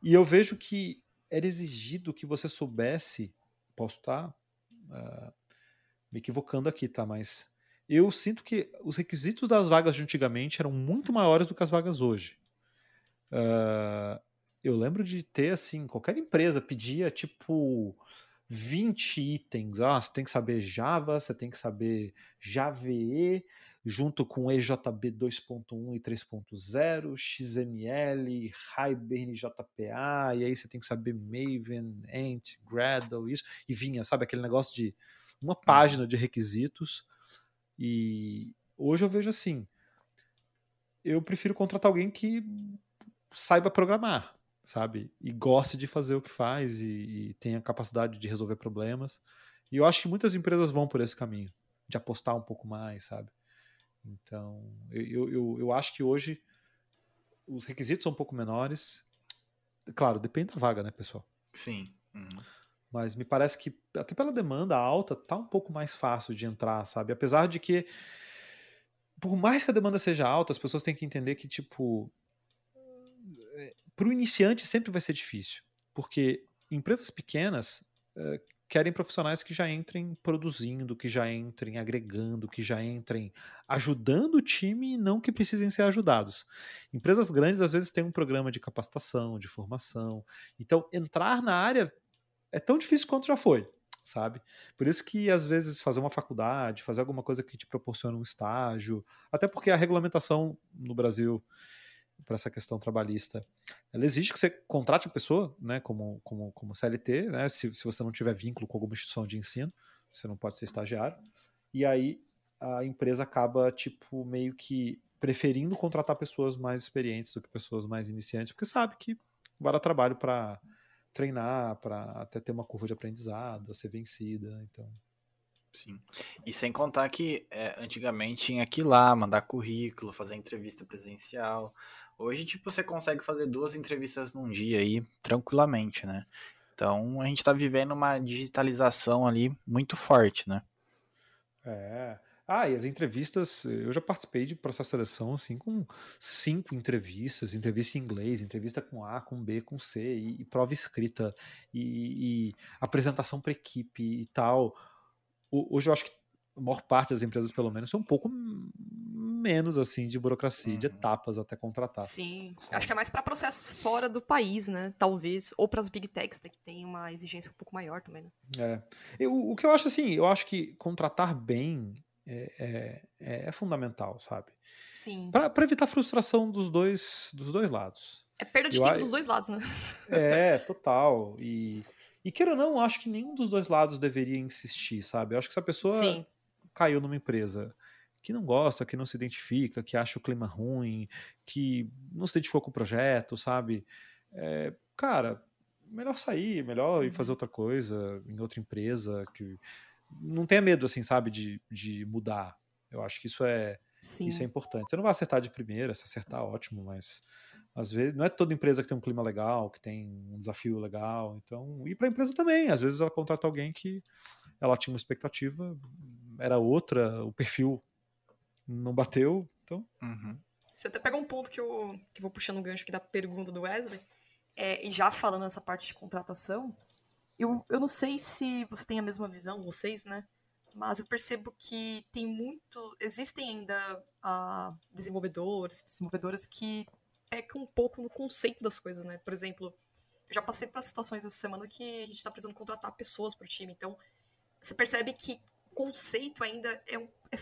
D: E eu vejo que era exigido que você soubesse, posso estar uh, me equivocando aqui, tá? Mas eu sinto que os requisitos das vagas de antigamente eram muito maiores do que as vagas hoje. Uh, eu lembro de ter, assim, qualquer empresa pedia, tipo, 20 itens. Ah, você tem que saber Java, você tem que saber JVE, junto com EJB 2.1 e 3.0, XML, Hibernate JPA, e aí você tem que saber Maven, Ant, Gradle, isso. E vinha, sabe, aquele negócio de uma uhum. página de requisitos e hoje eu vejo assim, eu prefiro contratar alguém que saiba programar, sabe? E goste de fazer o que faz e, e tenha capacidade de resolver problemas. E eu acho que muitas empresas vão por esse caminho, de apostar um pouco mais, sabe? Então, eu, eu, eu acho que hoje os requisitos são um pouco menores. Claro, depende da vaga, né, pessoal?
C: Sim. Uhum
D: mas me parece que até pela demanda alta tá um pouco mais fácil de entrar, sabe? Apesar de que por mais que a demanda seja alta, as pessoas têm que entender que tipo eh, para o iniciante sempre vai ser difícil, porque empresas pequenas uh, querem profissionais que já entrem produzindo, que já entrem agregando, que já entrem ajudando o time e não que precisem ser ajudados. Empresas grandes às vezes têm um programa de capacitação, de formação. Então, entrar na área é tão difícil quanto já foi, sabe? Por isso que às vezes fazer uma faculdade, fazer alguma coisa que te proporcione um estágio, até porque a regulamentação no Brasil para essa questão trabalhista, ela exige que você contrate a pessoa, né, como, como, como CLT, né, se, se você não tiver vínculo com alguma instituição de ensino, você não pode ser estagiário, e aí a empresa acaba, tipo, meio que preferindo contratar pessoas mais experientes do que pessoas mais iniciantes, porque sabe que vai dar trabalho para treinar, para até ter uma curva de aprendizado, a ser vencida. Então.
C: Sim. E sem contar que é, antigamente tinha que ir lá, mandar currículo, fazer entrevista presencial. Hoje, tipo, você consegue fazer duas entrevistas num dia aí, tranquilamente, né? Então, a gente está vivendo uma digitalização ali muito forte, né?
D: É. Ah, e as entrevistas, eu já participei de processo de seleção, assim, com cinco entrevistas, entrevista em inglês, entrevista com A, com B, com C, e, e prova escrita, e, e apresentação para equipe e tal. O, hoje eu acho que a maior parte das empresas, pelo menos, é um pouco menos assim de burocracia, uhum. de etapas até contratar.
B: Sim, sabe? acho que é mais para processos fora do país, né? Talvez, ou para as big techs, né, que tem uma exigência um pouco maior também. Né?
D: É. Eu, o que eu acho assim, eu acho que contratar bem é, é, é, é fundamental, sabe?
B: Sim.
D: Para evitar frustração dos dois, dos dois lados.
B: É perda de eu, tempo dos dois lados, né?
D: É, total. E, e queira ou não, acho que nenhum dos dois lados deveria insistir, sabe? Eu acho que se a pessoa Sim. caiu numa empresa que não gosta, que não se identifica, que acha o clima ruim, que não se identificou com o projeto, sabe? É, cara, melhor sair, melhor ir fazer uhum. outra coisa em outra empresa, que não tenha medo, assim, sabe, de, de mudar. Eu acho que isso é, isso é importante. Você não vai acertar de primeira, se acertar, ótimo, mas às vezes não é toda empresa que tem um clima legal, que tem um desafio legal. Então, e para a empresa também, às vezes ela contrata alguém que ela tinha uma expectativa, era outra, o perfil não bateu, então.
B: Uhum. Você até pega um ponto que eu, que eu vou puxando o gancho aqui da pergunta do Wesley, é, e já falando nessa parte de contratação, eu, eu não sei se você tem a mesma visão, vocês, né? Mas eu percebo que tem muito. Existem ainda uh, desenvolvedores, desenvolvedoras que pecam um pouco no conceito das coisas, né? Por exemplo, eu já passei por situações essa semana que a gente está precisando contratar pessoas para o time. Então, você percebe que conceito ainda é, um, é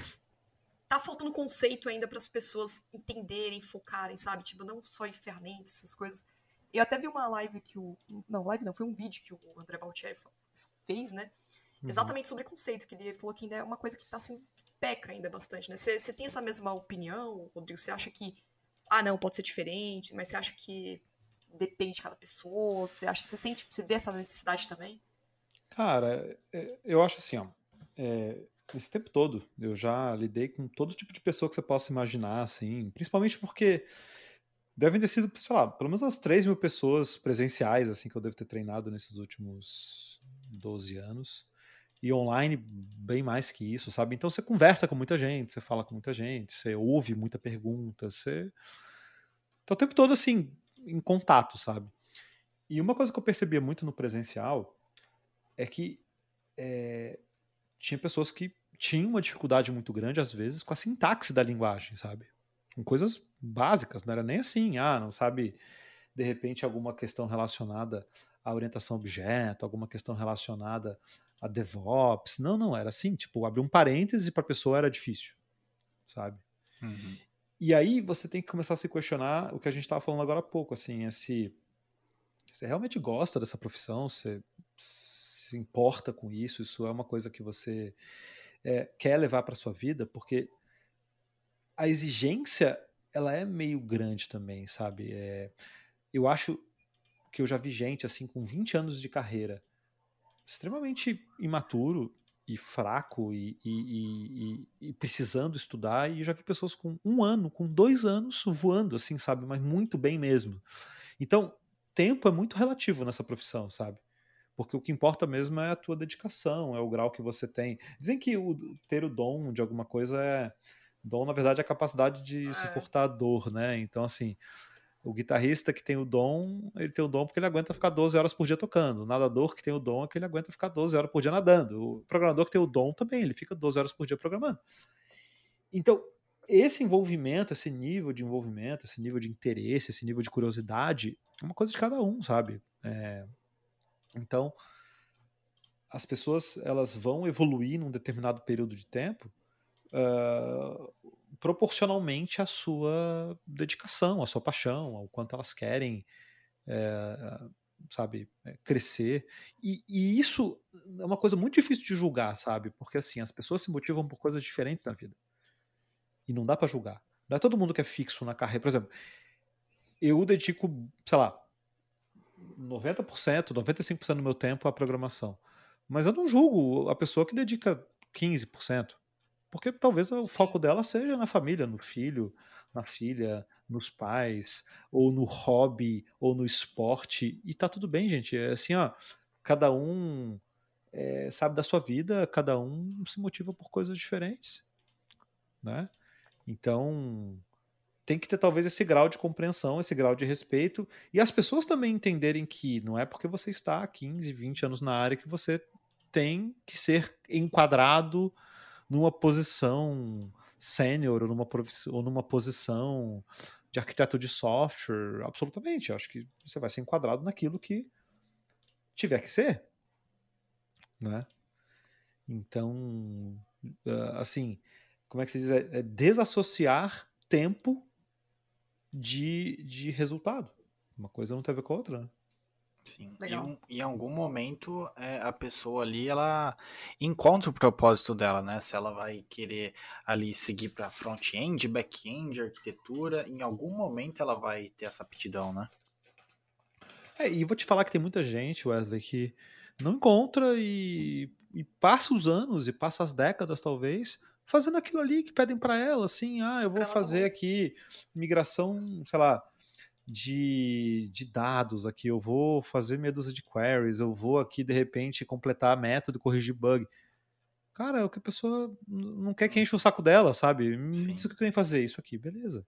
B: tá faltando conceito ainda para as pessoas entenderem, focarem, sabe? Tipo, não só em ferramentas, essas coisas. Eu até vi uma live que o. Não, live não, foi um vídeo que o André Baltieri fez, né? Uhum. Exatamente sobre conceito, que ele falou que ainda é uma coisa que tá assim, peca ainda bastante, né? Você tem essa mesma opinião, Rodrigo? Você acha que. Ah, não, pode ser diferente, mas você acha que depende de cada pessoa? Você acha que você sente, você vê essa necessidade também?
D: Cara, é, eu acho assim, ó. É, esse tempo todo, eu já lidei com todo tipo de pessoa que você possa imaginar, assim, principalmente porque devem ter sido, sei lá, pelo menos umas 3 mil pessoas presenciais, assim, que eu devo ter treinado nesses últimos 12 anos. E online, bem mais que isso, sabe? Então você conversa com muita gente, você fala com muita gente, você ouve muita pergunta, você. Tá o tempo todo, assim, em contato, sabe? E uma coisa que eu percebia muito no presencial é que é, tinha pessoas que tinham uma dificuldade muito grande, às vezes, com a sintaxe da linguagem, sabe? Com coisas básicas, não era nem assim, ah, não sabe, de repente, alguma questão relacionada à orientação objeto, alguma questão relacionada a DevOps. Não, não, era assim, tipo, abrir um parêntese para a pessoa era difícil, sabe? Uhum. E aí você tem que começar a se questionar o que a gente estava falando agora há pouco, assim, é se você realmente gosta dessa profissão, você se importa com isso, isso é uma coisa que você é, quer levar para sua vida, porque a exigência ela é meio grande também, sabe? É, eu acho que eu já vi gente assim com 20 anos de carreira extremamente imaturo e fraco e, e, e, e, precisando estudar e já vi pessoas com um ano, com dois anos voando assim, sabe? Mas muito bem mesmo. Então, tempo é muito relativo nessa profissão, sabe? Porque o que importa mesmo é a tua dedicação, é o grau que você tem. Dizem que o, ter o dom de alguma coisa é Dom, na verdade, é a capacidade de é. suportar a dor, né? Então, assim, o guitarrista que tem o dom, ele tem o dom porque ele aguenta ficar 12 horas por dia tocando. O nadador que tem o dom é que ele aguenta ficar 12 horas por dia nadando. O programador que tem o dom também, ele fica 12 horas por dia programando. Então, esse envolvimento, esse nível de envolvimento, esse nível de interesse, esse nível de curiosidade, é uma coisa de cada um, sabe? É... Então, as pessoas elas vão evoluir num determinado período de tempo uh, proporcionalmente à sua dedicação, à sua paixão, ao quanto elas querem, é, sabe, eh, crescer. E, e, isso é uma coisa muito difícil de julgar, sabe? Porque assim, as pessoas se motivam por coisas diferentes na vida. E não dá para julgar. Não é todo mundo que é fixo na carreira. Por exemplo, eu dedico, sei lá, 90%, 95% do meu tempo à programação. Mas eu não julgo a pessoa que dedica 15%. Porque talvez o foco dela seja na família, no filho, na filha, nos pais, ou no hobby, ou no esporte. E tá tudo bem, gente. É assim, ó, cada um é, sabe da sua vida, cada um se motiva por coisas diferentes, né? Então, tem que ter talvez esse grau de compreensão, esse grau de respeito, e as pessoas também entenderem que não é porque você está há 15, 20 anos na área que você tem que ser enquadrado numa posição sênior ou numa, ou numa posição de arquiteto de software, absolutamente. Eu acho que você vai ser enquadrado naquilo que tiver que ser, né? Então, ah, assim, como é que se diz? É, é desassociar tempo de, de resultado. Uma coisa não tem a ver com a outra, né?
C: Sim. E em algum momento é, a pessoa ali ela encontra o propósito dela, né? Se ela vai querer ali seguir para front-end, back-end, arquitetura, em algum momento ela vai ter essa aptidão, né?
D: É, e vou te falar que tem muita gente, Wesley, que não encontra e, e passa os anos e passa as décadas, talvez, fazendo aquilo ali que pedem para ela, assim, ah, eu vou fazer aqui migração, sei lá, de, de dados aqui, eu vou fazer meia dúzia de queries, eu vou aqui de repente completar método, corrigir bug. Cara, é o que a pessoa não quer que enche o saco dela, sabe? Hum, Sim. Isso que eu tenho que fazer, isso aqui, beleza.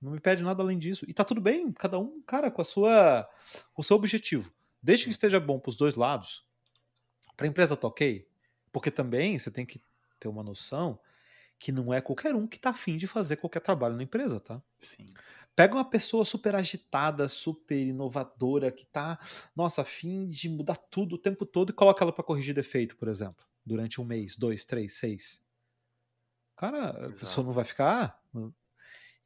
D: Não me pede nada além disso. E tá tudo bem, cada um, cara, com a sua com o seu objetivo. Desde que esteja bom para os dois lados, para a empresa tá ok, porque também você tem que ter uma noção que não é qualquer um que tá afim de fazer qualquer trabalho na empresa, tá?
C: Sim.
D: Pega uma pessoa super agitada, super inovadora, que tá, nossa, afim de mudar tudo o tempo todo e coloca ela para corrigir defeito, por exemplo, durante um mês, dois, três, seis. Cara, Exato. a pessoa não vai ficar.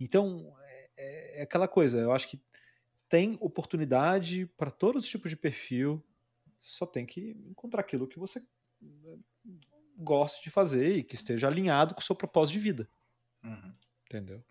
D: Então, é, é aquela coisa, eu acho que tem oportunidade para todos os tipos de perfil, só tem que encontrar aquilo que você né, goste de fazer e que esteja alinhado com o seu propósito de vida.
C: Uhum.
D: Entendeu?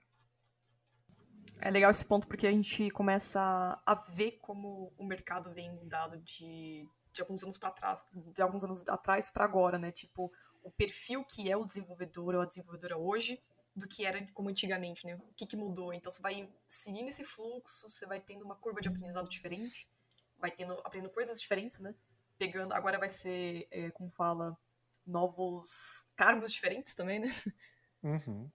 B: É legal esse ponto porque a gente começa a ver como o mercado vem mudado de, de alguns anos para trás, de alguns anos atrás para agora, né? Tipo, o perfil que é o desenvolvedor ou a desenvolvedora hoje do que era como antigamente, né? O que, que mudou? Então você vai seguindo esse fluxo, você vai tendo uma curva de aprendizado diferente, vai tendo aprendendo coisas diferentes, né? Pegando, agora vai ser, é, como fala, novos cargos diferentes também, né?
D: Uhum.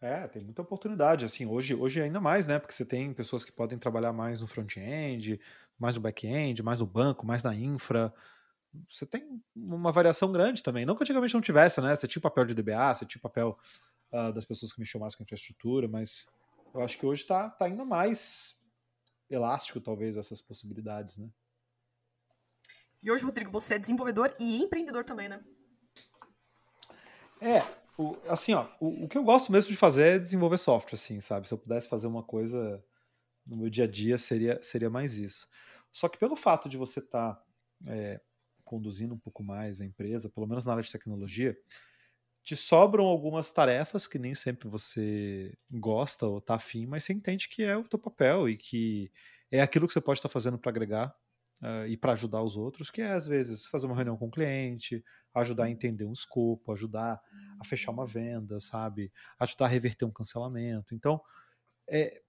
D: É, tem muita oportunidade, assim, hoje, hoje ainda mais, né, porque você tem pessoas que podem trabalhar mais no front-end, mais no back-end, mais no banco, mais na infra, você tem uma variação grande também, não que antigamente não tivesse, né, você tinha o papel de DBA, você tinha o papel uh, das pessoas que mexiam mais com infraestrutura, mas eu acho que hoje está tá ainda mais elástico, talvez, essas possibilidades, né.
B: E hoje, Rodrigo, você é desenvolvedor e empreendedor também, né?
D: É, o, assim, ó, o, o, que eu gosto mesmo de fazer é desenvolver software, assim, sabe? Se eu pudesse fazer uma coisa no meu dia a dia, seria, seria mais isso. Só que pelo fato de você estar tá, é, conduzindo um pouco mais a empresa, pelo menos na área de tecnologia, te sobram algumas tarefas que nem sempre você gosta ou tá afim, mas você entende que é o teu papel e que é aquilo que você pode estar tá fazendo para agregar uh, e para ajudar os outros, que é às vezes fazer uma reunião com o cliente, ajudar a entender um escopo, ajudar a fechar uma venda, sabe? Ajudar a reverter um cancelamento. Então, é,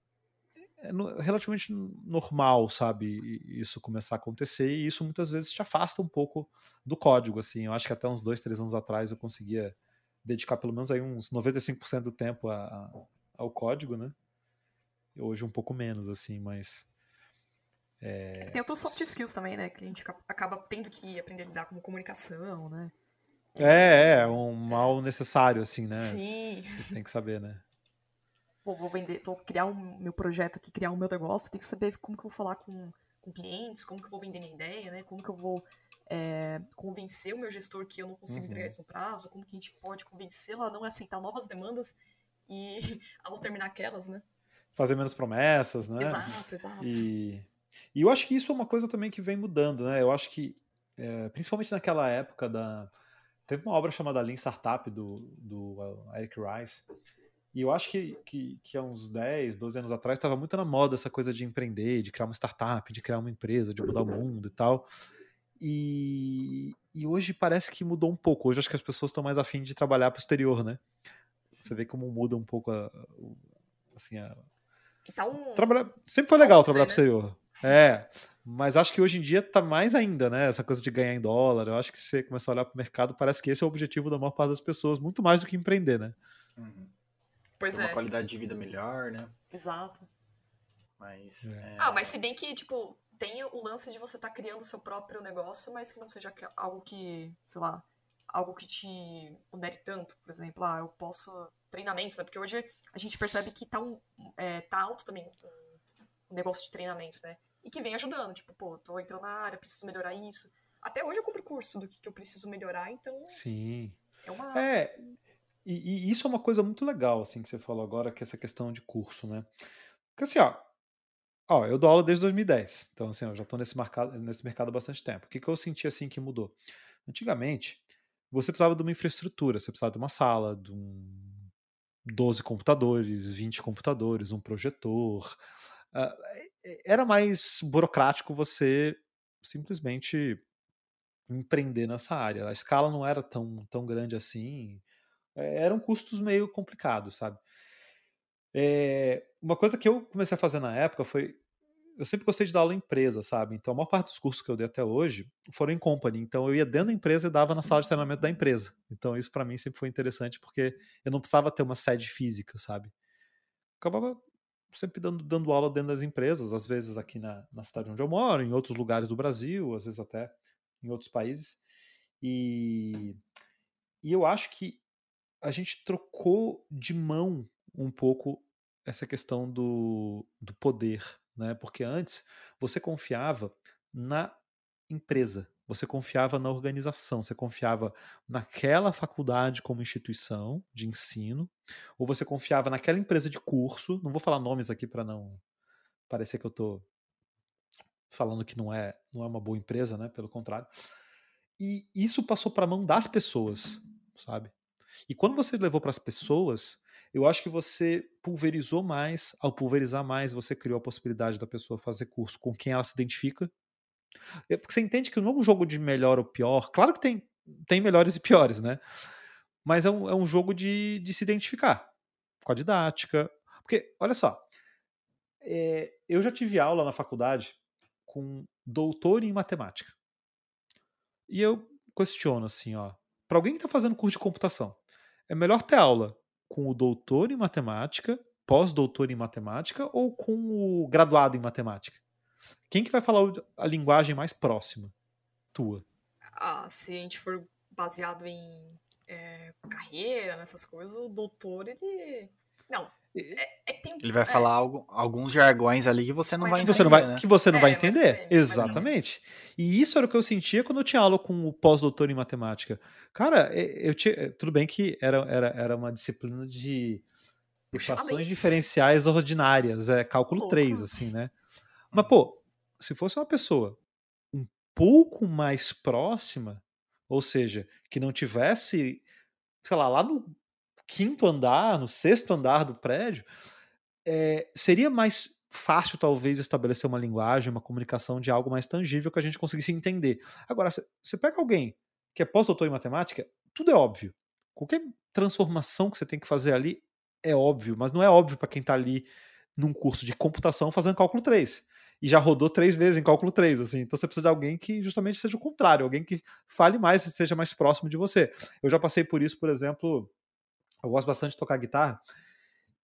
D: é relativamente normal, sabe, isso começar a acontecer e isso muitas vezes te afasta um pouco do código, assim. Eu acho que até uns dois, três anos atrás eu conseguia dedicar pelo menos aí uns 95% do tempo a, a, ao código, né? Hoje um pouco menos, assim, mas
B: é... Tem outros soft skills também, né? Que a gente acaba tendo que aprender a lidar com comunicação, né?
D: É, é, um mal necessário, assim, né?
B: Sim.
D: Você tem que saber, né?
B: Pô, vou vender, vou criar um meu projeto aqui, criar um meu negócio, tenho que saber como que eu vou falar com, com clientes, como que eu vou vender minha ideia, né? Como que eu vou é, convencer o meu gestor que eu não consigo uhum. entregar isso no prazo, como que a gente pode convencê-lo a não aceitar novas demandas e a não terminar aquelas, né?
D: Fazer menos promessas, né?
B: Exato, exato.
D: E e eu acho que isso é uma coisa também que vem mudando, né? Eu acho que, é, principalmente naquela época da. Teve uma obra chamada Lean Startup do, do uh, Eric Rice. E eu acho que, que, que há uns 10, 12 anos atrás estava muito na moda essa coisa de empreender, de criar uma startup, de criar uma empresa, de mudar o mundo e tal. E, e hoje parece que mudou um pouco. Hoje acho que as pessoas estão mais afim de trabalhar para o exterior, né? Você vê como muda um pouco a, assim, a...
B: Então,
D: trabalhar... Sempre foi legal trabalhar para o né? exterior. É, mas acho que hoje em dia tá mais ainda, né? Essa coisa de ganhar em dólar. Eu acho que você começar a olhar para o mercado, parece que esse é o objetivo da maior parte das pessoas, muito mais do que empreender, né?
C: Uhum.
B: Pois
C: Ter
B: é.
C: Uma qualidade de vida melhor, né?
B: Exato.
C: Mas. É.
B: É... Ah, mas se bem que, tipo, tem o lance de você estar tá criando o seu próprio negócio, mas que não seja algo que, sei lá, algo que te onere tanto, por exemplo, ah, eu posso treinamentos, né? Porque hoje a gente percebe que tá, um, é, tá alto também o um negócio de treinamentos, né? E que vem ajudando, tipo, pô, tô entrando na área, preciso melhorar isso. Até hoje eu compro curso do que, que eu preciso melhorar, então.
D: Sim.
B: É uma.
D: É. E, e, isso é uma coisa muito legal, assim, que você falou agora, que é essa questão de curso, né? Porque assim, ó, ó eu dou aula desde 2010, então assim, eu já estou nesse mercado, nesse mercado há bastante tempo. O que, que eu senti assim que mudou? Antigamente, você precisava de uma infraestrutura, você precisava de uma sala, de um 12 computadores, 20 computadores, um projetor. Uh, era mais burocrático você simplesmente empreender nessa área. A escala não era tão, tão grande assim. É, eram custos meio complicados, sabe? É, uma coisa que eu comecei a fazer na época foi. Eu sempre gostei de dar aula em empresa, sabe? Então a maior parte dos cursos que eu dei até hoje foram em company. Então eu ia dentro da empresa e dava na sala de treinamento da empresa. Então isso para mim sempre foi interessante porque eu não precisava ter uma sede física, sabe? Acabava sempre dando, dando aula dentro das empresas, às vezes aqui na, na cidade onde eu moro, em outros lugares do Brasil, às vezes até em outros países. E, e eu acho que a gente trocou de mão um pouco essa questão do, do poder, né? Porque antes você confiava na empresa, você confiava na organização, você confiava naquela faculdade como instituição de ensino, ou você confiava naquela empresa de curso. Não vou falar nomes aqui para não parecer que eu estou falando que não é, não é uma boa empresa, né? Pelo contrário. E isso passou para a mão das pessoas, sabe? E quando você levou para as pessoas, eu acho que você pulverizou mais. Ao pulverizar mais, você criou a possibilidade da pessoa fazer curso com quem ela se identifica. É, porque você entende que não é um jogo de melhor ou pior. Claro que tem, tem melhores e piores, né? Mas é um, é um jogo de, de se identificar com a didática. Porque, olha só, é, eu já tive aula na faculdade com doutor em matemática. E eu questiono assim, ó, para alguém que está fazendo curso de computação, é melhor ter aula com o doutor em matemática, pós-doutor em matemática ou com o graduado em matemática? Quem que vai falar a linguagem mais próxima tua?
B: Ah, se a gente for baseado em é, carreira, nessas coisas, o doutor, ele. Não,
C: é, é tem, ele vai é. falar algo, alguns jargões ali que você não
D: mas
C: vai
D: entender. Você não vai, né? Que você não é, vai entender. Exatamente. E isso era o que eu sentia quando eu tinha aula com o pós-doutor em matemática. Cara, eu tinha. Tudo bem que era, era, era uma disciplina de equações diferenciais ordinárias, é cálculo Pouco. 3, assim, né? Mas, pô, se fosse uma pessoa um pouco mais próxima, ou seja, que não tivesse, sei lá, lá no quinto andar, no sexto andar do prédio, é, seria mais fácil, talvez, estabelecer uma linguagem, uma comunicação de algo mais tangível que a gente conseguisse entender. Agora, você pega alguém que é pós-doutor em matemática, tudo é óbvio. Qualquer transformação que você tem que fazer ali é óbvio, mas não é óbvio para quem está ali num curso de computação fazendo cálculo 3 e já rodou três vezes em cálculo 3, assim. Então você precisa de alguém que justamente seja o contrário, alguém que fale mais e seja mais próximo de você. Eu já passei por isso, por exemplo, eu gosto bastante de tocar guitarra.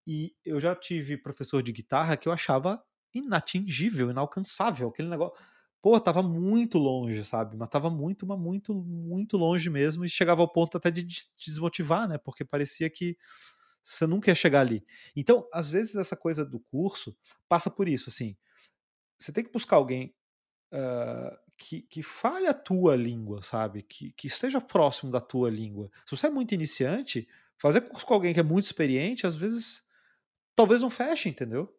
D: E eu já tive professor de guitarra que eu achava inatingível, inalcançável. Aquele negócio. Pô, tava muito longe, sabe? Mas tava muito, mas muito, muito longe mesmo. E chegava ao ponto até de desmotivar, né? Porque parecia que você nunca ia chegar ali. Então, às vezes, essa coisa do curso passa por isso, assim. Você tem que buscar alguém uh, que, que fale a tua língua, sabe? Que, que esteja próximo da tua língua. Se você é muito iniciante, Fazer curso com alguém que é muito experiente, às vezes, talvez não feche, entendeu?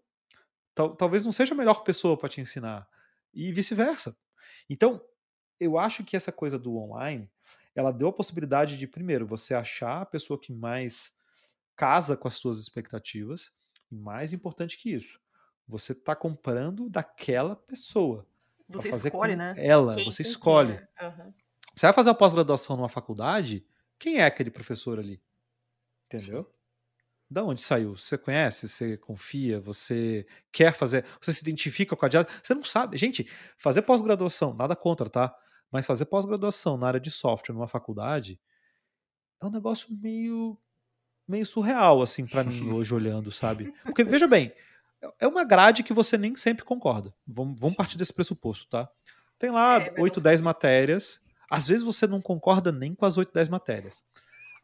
D: Tal, talvez não seja a melhor pessoa para te ensinar. E vice-versa. Então, eu acho que essa coisa do online, ela deu a possibilidade de, primeiro, você achar a pessoa que mais casa com as suas expectativas. E mais importante que isso, você está comprando daquela pessoa.
B: Você escolhe, né?
D: Ela, quem, você escolhe. Uhum. Você vai fazer a pós-graduação numa faculdade, quem é aquele professor ali? Entendeu? Sim. Da onde saiu? Você conhece? Você confia? Você quer fazer? Você se identifica com a diária? Você não sabe. Gente, fazer pós-graduação, nada contra, tá? Mas fazer pós-graduação na área de software numa faculdade é um negócio meio meio surreal assim para mim hoje olhando, sabe? Porque veja bem, é uma grade que você nem sempre concorda. Vamos, vamos partir desse pressuposto, tá? Tem lá é, 8, 10 matérias. Às vezes você não concorda nem com as 8, 10 matérias.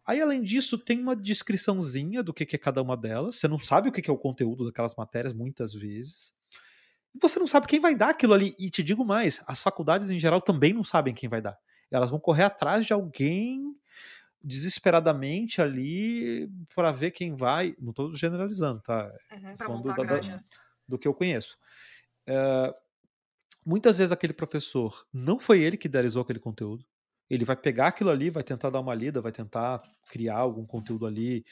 D: Aí, além disso, tem uma descriçãozinha do que é cada uma delas. Você não sabe o que é o conteúdo daquelas matérias, muitas vezes. Você não sabe quem vai dar aquilo ali. E te digo mais: as faculdades em geral também não sabem quem vai dar. Elas vão correr atrás de alguém desesperadamente ali para ver quem vai. Não estou generalizando, tá?
B: Uhum, Falando da, da,
D: né? do que eu conheço. É, muitas vezes aquele professor não foi ele que idealizou aquele conteúdo. Ele vai pegar aquilo ali, vai tentar dar uma lida, vai tentar criar algum conteúdo ali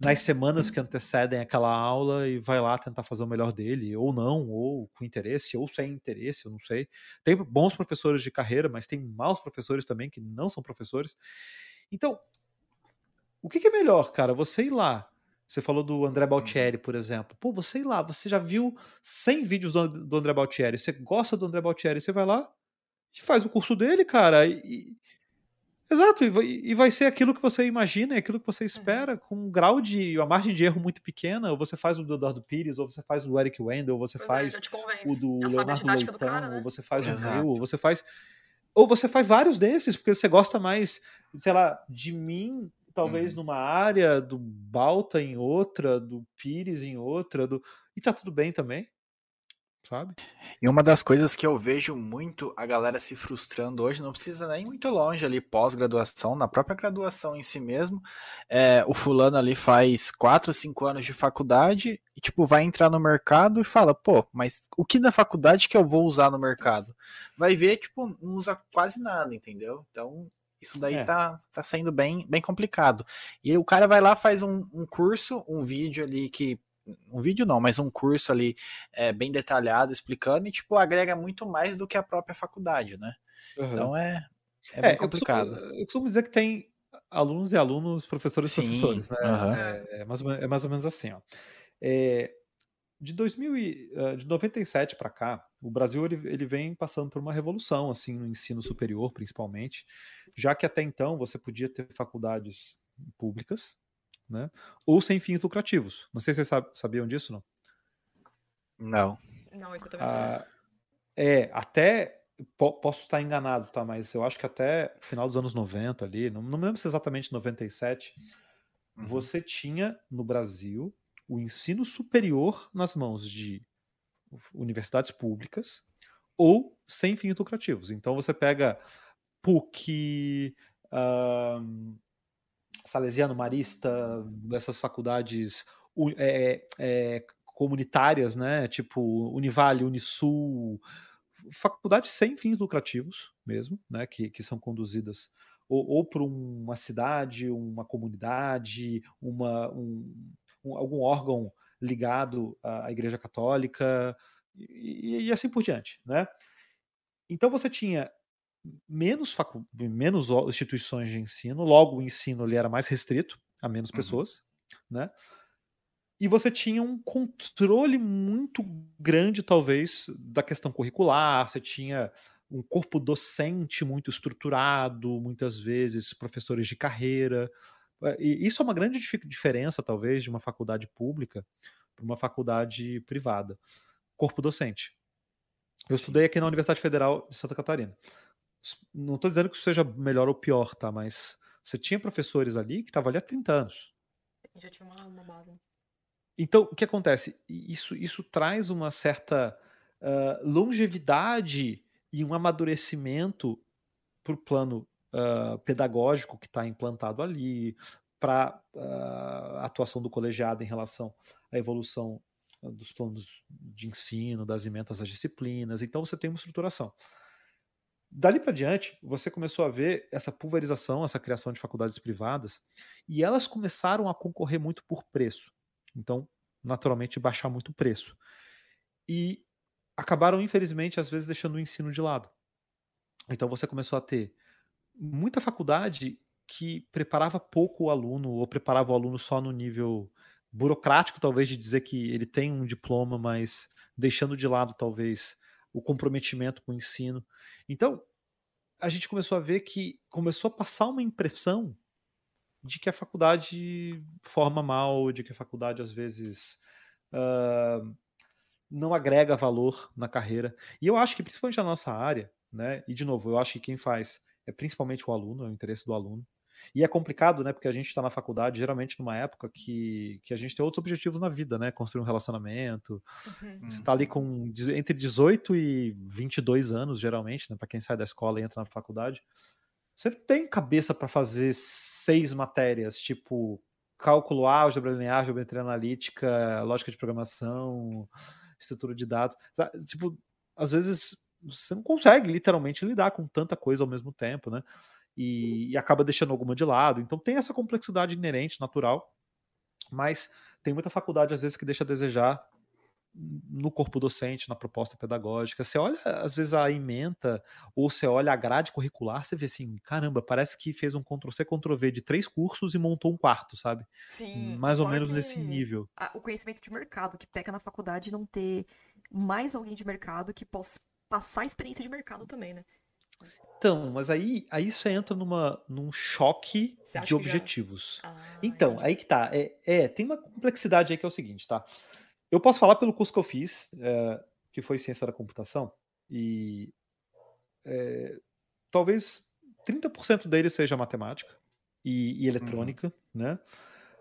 D: nas semanas que antecedem aquela aula e vai lá tentar fazer o melhor dele, ou não, ou com interesse, ou sem interesse, eu não sei. Tem bons professores de carreira, mas tem maus professores também que não são professores. Então, o que, que é melhor, cara? Você ir lá. Você falou do André uhum. Baltieri, por exemplo. Pô, você ir lá, você já viu 100 vídeos do, do André Baltieri, você gosta do André Baltieri, você vai lá e faz o curso dele, cara, e, Exato, e vai, e vai ser aquilo que você imagina, é aquilo que você uhum. espera, com um grau de. uma margem de erro muito pequena. Ou você faz o do Eduardo Pires, ou você faz o do Eric Wendell, ou você pois é, faz é, o do Leonardo Leitão, do cara, né? ou você faz Exato. o meu, ou você faz. Ou você faz vários desses, porque você gosta mais, sei lá, de mim, talvez uhum. numa área, do Balta em outra, do Pires em outra, do... e tá tudo bem também sabe?
C: E uma das coisas que eu vejo muito a galera se frustrando hoje, não precisa nem muito longe ali, pós-graduação, na própria graduação em si mesmo, é, o fulano ali faz 4, 5 anos de faculdade e, tipo, vai entrar no mercado e fala, pô, mas o que da faculdade que eu vou usar no mercado? Vai ver, tipo, não usa quase nada, entendeu? Então, isso daí é. tá, tá sendo bem, bem complicado. E o cara vai lá, faz um, um curso, um vídeo ali que um vídeo não, mas um curso ali é, bem detalhado explicando e tipo agrega muito mais do que a própria faculdade, né? Uhum. Então é é, bem complicado.
D: Eu costumo, eu costumo, dizer que tem alunos e alunos, professores e professores, né? Uhum. É, é, mais é mais ou menos assim, ó. É, de 2000 e, uh, de 97 para cá, o Brasil ele, ele vem passando por uma revolução assim no ensino superior, principalmente, já que até então você podia ter faculdades públicas, né? Ou sem fins lucrativos. Não sei se vocês sabiam disso, não?
C: Não.
B: Não, isso eu também ah,
D: É, até posso estar enganado, tá? Mas eu acho que até final dos anos 90 ali, não, não me lembro se exatamente 97, uhum. você tinha no Brasil o ensino superior nas mãos de universidades públicas ou sem fins lucrativos. Então você pega PUC, uh, Salesiano, Marista, dessas faculdades é, é, comunitárias, né? Tipo Univale, Unisul, faculdades sem fins lucrativos mesmo, né? Que, que são conduzidas ou, ou por uma cidade, uma comunidade, uma, um, um, algum órgão ligado à Igreja Católica e, e, assim por diante, né? Então você tinha menos, facu menos instituições de ensino, logo o ensino ali era mais restrito a menos uhum. pessoas, né? E você tinha um controle muito grande, talvez, da questão curricular, você tinha um corpo docente muito estruturado, muitas vezes professores de carreira. Eh, e isso é uma grande diferença, talvez, de uma faculdade pública para uma faculdade privada. Corpo docente. Eu estudei aqui na Universidade Federal de Santa Catarina não estou dizendo que isso seja melhor ou pior, tá? Mas você tinha professores ali que estavam ali há 30 anos.
B: Já tinha uma, uma base.
D: Então, o que acontece? Isso, isso traz uma certa uh, longevidade e um amadurecimento para o plano uh, pedagógico que está implantado ali, para uh, a atuação do colegiado em relação à evolução dos planos de ensino, das emendas às disciplinas. Então, você tem uma estruturação. Dali para diante, você começou a ver essa pulverização, essa criação de faculdades privadas, e elas começaram a concorrer muito por preço. Então, naturalmente, baixar muito o preço. E acabaram, infelizmente, às vezes deixando o ensino de lado. Então, você começou a ter muita faculdade que preparava pouco o aluno, ou preparava o aluno só no nível burocrático, talvez, de dizer que ele tem um diploma, mas deixando de lado, talvez, o comprometimento com o ensino. Então, a gente começou a ver que começou a passar uma impressão de que a faculdade forma mal, de que a faculdade às vezes uh, não agrega valor na carreira. E eu acho que, principalmente na nossa área, né? E de novo, eu acho que quem faz é principalmente o aluno, é o interesse do aluno. E é complicado, né? Porque a gente está na faculdade, geralmente numa época que, que a gente tem outros objetivos na vida, né? Construir um relacionamento. Uhum. Você está ali com entre 18 e 22 anos, geralmente, né? Para quem sai da escola e entra na faculdade. Você não tem cabeça para fazer seis matérias, tipo cálculo álgebra linear, geometria analítica, lógica de programação, estrutura de dados. Tipo, às vezes você não consegue literalmente lidar com tanta coisa ao mesmo tempo, né? E, e, acaba deixando alguma de lado. Então tem essa complexidade inerente, natural, mas tem muita faculdade às vezes que deixa a desejar no corpo docente, na proposta pedagógica. Você olha, às vezes, a ementa, ou você olha a grade curricular, você vê assim, caramba, parece que fez um Ctrl-C, Ctrl-V de três cursos e montou um quarto, sabe?
B: Sim.
D: Mais ou menos nesse nível.
B: o conhecimento de mercado que peca na faculdade não ter mais alguém de mercado que possa passar a experiência de mercado também, né?
D: Então, mas aí, aí você entra numa, num choque de objetivos. Já... Ah, então, entendi. aí que tá. É, é, tem uma complexidade aí que é o seguinte, tá? Eu posso falar pelo curso que eu fiz, é, que foi Ciência da Computação, e é, talvez 30% dele seja matemática e, e eletrônica, uhum. né?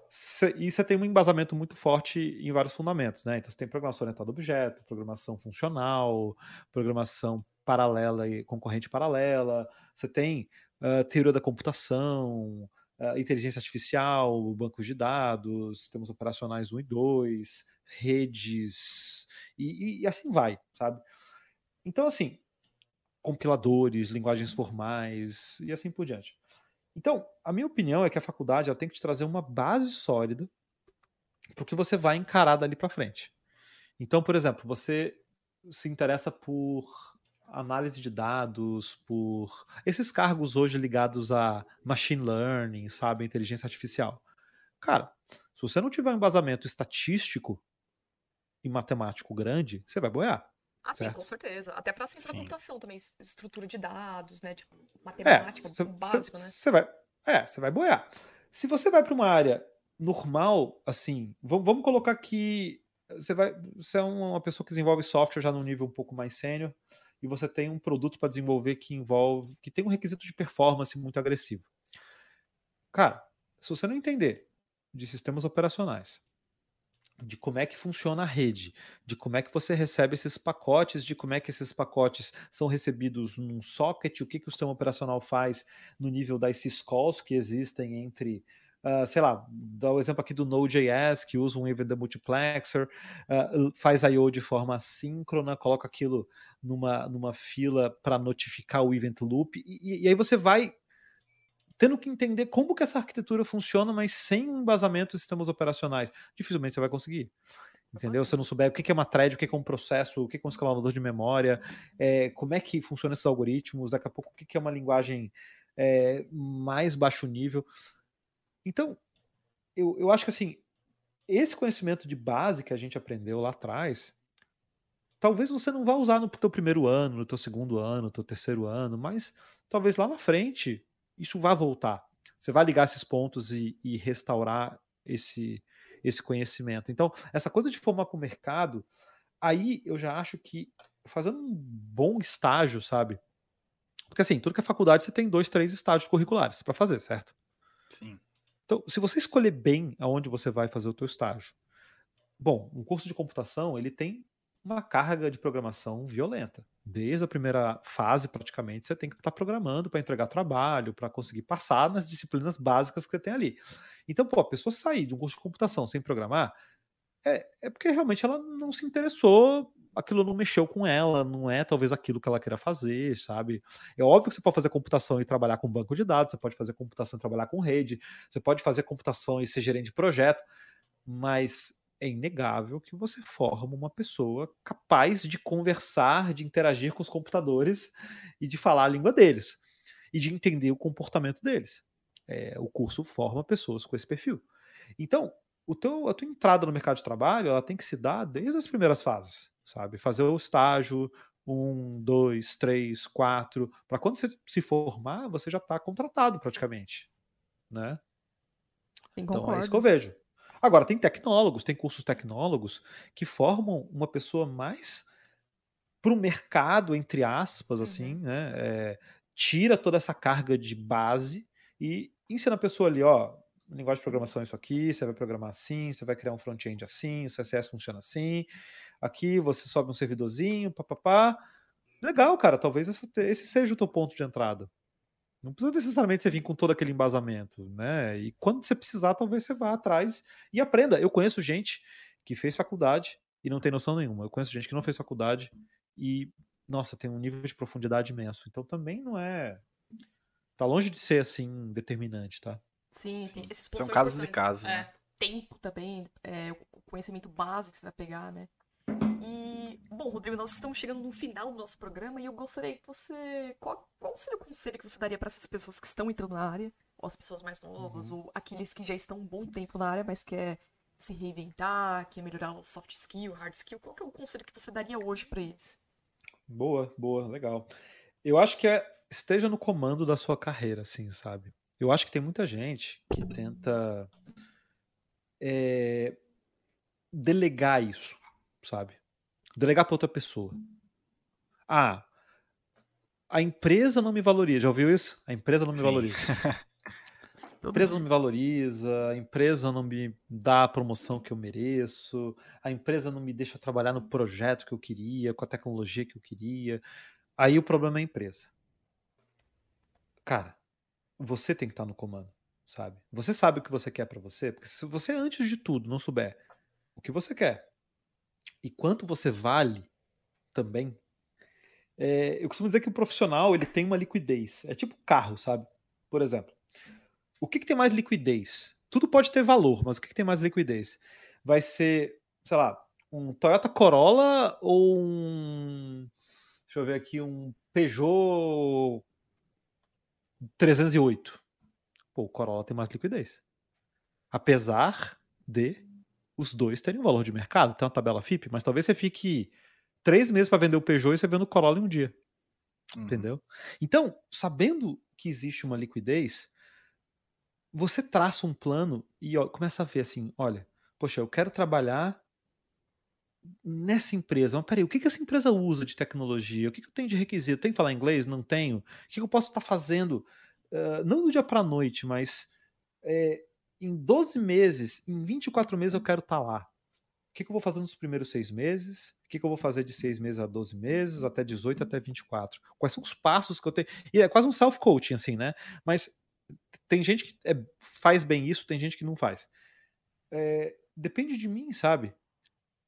D: Cê, e você tem um embasamento muito forte em vários fundamentos, né? Então você tem programação orientada a objeto, programação funcional, programação paralela e concorrente paralela, você tem uh, teoria da computação, uh, inteligência artificial, bancos de dados, sistemas operacionais 1 e 2, redes, e, e assim vai, sabe? Então, assim, compiladores, linguagens formais e assim por diante. Então, a minha opinião é que a faculdade ela tem que te trazer uma base sólida para o que você vai encarar dali para frente. Então, por exemplo, você se interessa por análise de dados, por esses cargos hoje ligados a machine learning, sabe, inteligência artificial. Cara, se você não tiver um embasamento estatístico e matemático grande, você vai boiar.
B: Ah, certo? sim, com certeza. Até para ciência da computação também, estrutura de dados, né? Tipo, matemática, é, cê, básico,
D: cê,
B: né?
D: Você vai, é, você vai boiar. Se você vai para uma área normal, assim, vamos, vamos colocar que você vai, você é uma pessoa que desenvolve software já num nível um pouco mais sênior e você tem um produto para desenvolver que envolve, que tem um requisito de performance muito agressivo. Cara, se você não entender de sistemas operacionais, de como é que funciona a rede, de como é que você recebe esses pacotes, de como é que esses pacotes são recebidos num socket, o que, que o sistema operacional faz no nível das syscalls que existem entre, uh, sei lá, dá o exemplo aqui do Node.js, que usa um event multiplexer, uh, faz I.O. de forma assíncrona, coloca aquilo numa, numa fila para notificar o event loop, e, e aí você vai tendo que entender como que essa arquitetura funciona, mas sem um embasamento de sistemas operacionais. Dificilmente você vai conseguir. Entendeu? Se você não souber o que é uma thread, o que é um processo, o que é um escalador de memória, é, como é que funcionam esses algoritmos, daqui a pouco o que é uma linguagem é, mais baixo nível. Então, eu, eu acho que assim, esse conhecimento de base que a gente aprendeu lá atrás, talvez você não vá usar no teu primeiro ano, no teu segundo ano, no teu terceiro ano, mas talvez lá na frente isso vai voltar. Você vai ligar esses pontos e, e restaurar esse, esse conhecimento. Então, essa coisa de formar para o mercado, aí eu já acho que fazendo um bom estágio, sabe? Porque assim, tudo que é faculdade você tem dois, três estágios curriculares para fazer, certo?
C: Sim.
D: Então, se você escolher bem aonde você vai fazer o teu estágio, bom, um curso de computação ele tem uma carga de programação violenta. Desde a primeira fase, praticamente, você tem que estar programando para entregar trabalho, para conseguir passar nas disciplinas básicas que você tem ali. Então, pô, a pessoa sair de um curso de computação sem programar, é, é porque realmente ela não se interessou, aquilo não mexeu com ela, não é talvez aquilo que ela queira fazer, sabe? É óbvio que você pode fazer computação e trabalhar com banco de dados, você pode fazer computação e trabalhar com rede, você pode fazer computação e ser gerente de projeto, mas é inegável que você forma uma pessoa capaz de conversar, de interagir com os computadores e de falar a língua deles e de entender o comportamento deles. É, o curso forma pessoas com esse perfil. Então, o teu, a tua entrada no mercado de trabalho ela tem que se dar desde as primeiras fases, sabe? Fazer o estágio, um, dois, três, quatro, para quando você se formar, você já está contratado praticamente, né? então é isso que eu vejo. Agora, tem tecnólogos, tem cursos tecnólogos que formam uma pessoa mais para o mercado, entre aspas, assim, uhum. né? É, tira toda essa carga de base e ensina a pessoa ali, ó, linguagem de programação é isso aqui, você vai programar assim, você vai criar um front-end assim, o CSS funciona assim, aqui você sobe um servidorzinho, papapá. Legal, cara, talvez esse, esse seja o teu ponto de entrada. Não precisa necessariamente você vir com todo aquele embasamento, né? E quando você precisar, talvez você vá atrás e aprenda. Eu conheço gente que fez faculdade e não tem noção nenhuma. Eu conheço gente que não fez faculdade e, nossa, tem um nível de profundidade imenso. Então também não é. Tá longe de ser assim determinante, tá?
B: Sim, Sim. esses
C: pontos são, são casos e casos. É,
B: né? Tempo também, é, o conhecimento básico que você vai pegar, né? Bom, Rodrigo, nós estamos chegando no final do nosso programa e eu gostaria que você. Qual, qual seria o conselho que você daria para essas pessoas que estão entrando na área, ou as pessoas mais novas, uhum. ou aqueles que já estão um bom tempo na área, mas quer se reinventar, quer melhorar o soft skill, hard skill? Qual é o conselho que você daria hoje para eles?
D: Boa, boa, legal. Eu acho que é esteja no comando da sua carreira, assim, sabe? Eu acho que tem muita gente que tenta é, delegar isso, sabe? Delegar para outra pessoa. Ah, a empresa não me valoriza. Já ouviu isso? A empresa não me Sim. valoriza. a empresa não me valoriza, a empresa não me dá a promoção que eu mereço, a empresa não me deixa trabalhar no projeto que eu queria, com a tecnologia que eu queria. Aí o problema é a empresa. Cara, você tem que estar no comando, sabe? Você sabe o que você quer para você, porque se você antes de tudo não souber o que você quer e quanto você vale também, é, eu costumo dizer que o profissional ele tem uma liquidez. É tipo carro, sabe? Por exemplo, o que, que tem mais liquidez? Tudo pode ter valor, mas o que, que tem mais liquidez? Vai ser, sei lá, um Toyota Corolla ou um. Deixa eu ver aqui, um Peugeot 308. Pô, o Corolla tem mais liquidez. Apesar de os dois terem um valor de mercado, tem uma tabela FIP, mas talvez você fique três meses para vender o Peugeot e você vende o Corolla em um dia. Uhum. Entendeu? Então, sabendo que existe uma liquidez, você traça um plano e ó, começa a ver assim: olha, poxa, eu quero trabalhar nessa empresa, mas peraí, o que, que essa empresa usa de tecnologia? O que, que eu tenho de requisito? Tem que falar inglês? Não tenho? O que, que eu posso estar fazendo? Uh, não do dia para a noite, mas é, em 12 meses, em 24 meses eu quero estar lá. O que, que eu vou fazer nos primeiros seis meses? O que, que eu vou fazer de seis meses a 12 meses, até 18, até 24? Quais são os passos que eu tenho? E é quase um self-coaching, assim, né? Mas tem gente que é, faz bem isso, tem gente que não faz. É, depende de mim, sabe?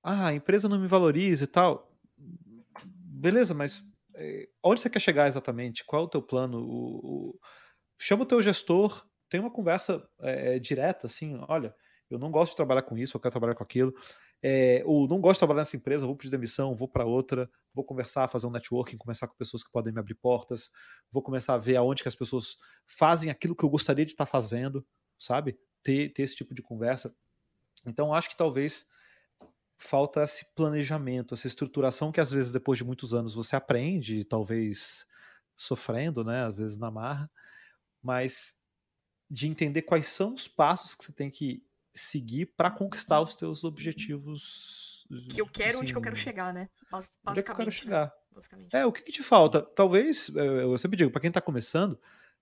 D: ah, a empresa não me valoriza e tal. Beleza, mas é, onde você quer chegar exatamente? Qual é o teu plano? O, o... Chama o teu gestor, tem uma conversa é, direta, assim, olha, eu não gosto de trabalhar com isso, eu quero trabalhar com aquilo. É, ou não gosto de trabalhar nessa empresa, vou pedir demissão, vou para outra, vou conversar, fazer um networking, conversar com pessoas que podem me abrir portas, vou começar a ver aonde que as pessoas fazem aquilo que eu gostaria de estar tá fazendo, sabe? Ter, ter esse tipo de conversa. Então, acho que talvez falta esse planejamento, essa estruturação que às vezes depois de muitos anos você aprende, talvez sofrendo, né, às vezes na marra, mas de entender quais são os passos que você tem que seguir para conquistar os teus objetivos.
B: Que eu quero, assim, onde que eu quero chegar, né?
D: Basicamente. Onde é que eu quero né? chegar? Basicamente. É, o que, que te falta? Talvez, é, eu sempre digo, para quem está começando,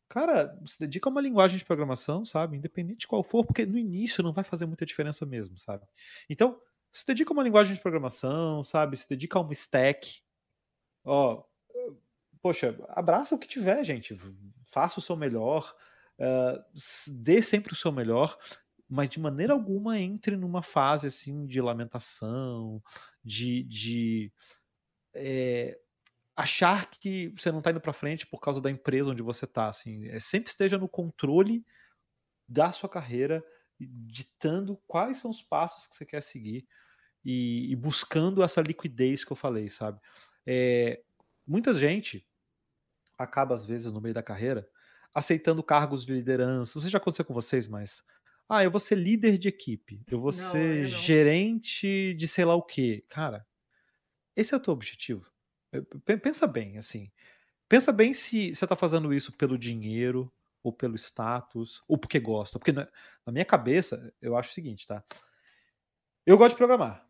D: cara, se dedica a uma linguagem de programação, sabe? Independente de qual for, porque no início não vai fazer muita diferença mesmo, sabe? Então, se dedica a uma linguagem de programação, sabe? Se dedica a um stack. Ó, poxa, abraça o que tiver, gente. Faça o seu melhor. Uh, dê sempre o seu melhor, mas de maneira alguma entre numa fase assim de lamentação, de, de é, achar que você não está indo para frente por causa da empresa onde você está. Assim, é, sempre esteja no controle da sua carreira, ditando quais são os passos que você quer seguir e, e buscando essa liquidez que eu falei, sabe? É, muita gente acaba, às vezes, no meio da carreira, aceitando cargos de liderança. Não sei se já aconteceu com vocês, mas. Ah, eu vou ser líder de equipe, eu vou não, ser eu gerente de sei lá o quê. Cara, esse é o teu objetivo. Pensa bem, assim. Pensa bem se você está fazendo isso pelo dinheiro, ou pelo status, ou porque gosta. Porque na, na minha cabeça, eu acho o seguinte, tá? Eu gosto de programar.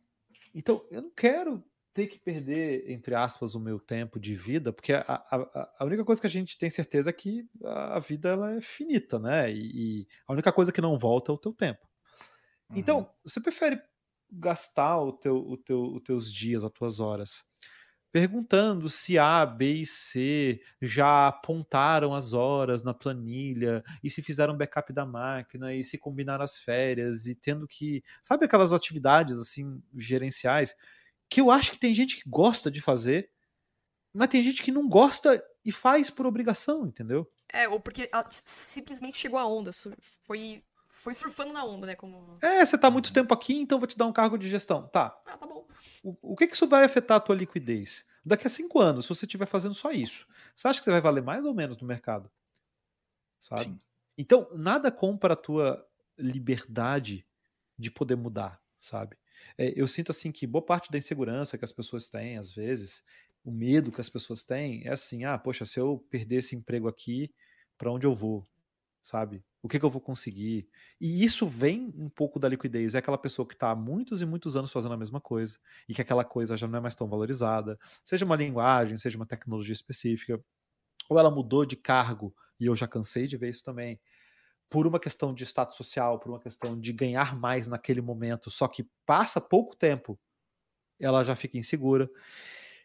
D: Então, eu não quero ter que perder, entre aspas, o meu tempo de vida, porque a, a, a única coisa que a gente tem certeza é que a vida ela é finita, né? E, e a única coisa que não volta é o teu tempo. Então, uhum. você prefere gastar o teu, o teu, os teus dias, as tuas horas, perguntando se A, B e C já apontaram as horas na planilha e se fizeram backup da máquina e se combinaram as férias e tendo que, sabe aquelas atividades assim gerenciais que eu acho que tem gente que gosta de fazer, mas tem gente que não gosta e faz por obrigação, entendeu?
B: É, ou porque simplesmente chegou a onda, foi foi surfando na onda, né? Como...
D: É, você tá muito tempo aqui, então vou te dar um cargo de gestão. Tá.
B: Ah, tá bom.
D: O, o que, que isso vai afetar a tua liquidez? Daqui a cinco anos, se você estiver fazendo só isso, você acha que você vai valer mais ou menos no mercado? Sabe? Sim. Então, nada compra a tua liberdade de poder mudar, sabe? É, eu sinto assim que boa parte da insegurança que as pessoas têm, às vezes, o medo que as pessoas têm é assim: ah, poxa, se eu perder esse emprego aqui, para onde eu vou? Sabe? O que, que, eu vou conseguir? E isso vem um pouco da liquidez. É aquela pessoa que está há muitos e muitos anos fazendo a mesma coisa e que aquela coisa já não é mais tão valorizada, seja uma linguagem, seja uma tecnologia específica, ou ela mudou de cargo, e eu já cansei de ver isso também, por uma questão de status social, por uma questão de ganhar mais naquele momento, só que passa pouco tempo, ela já fica insegura.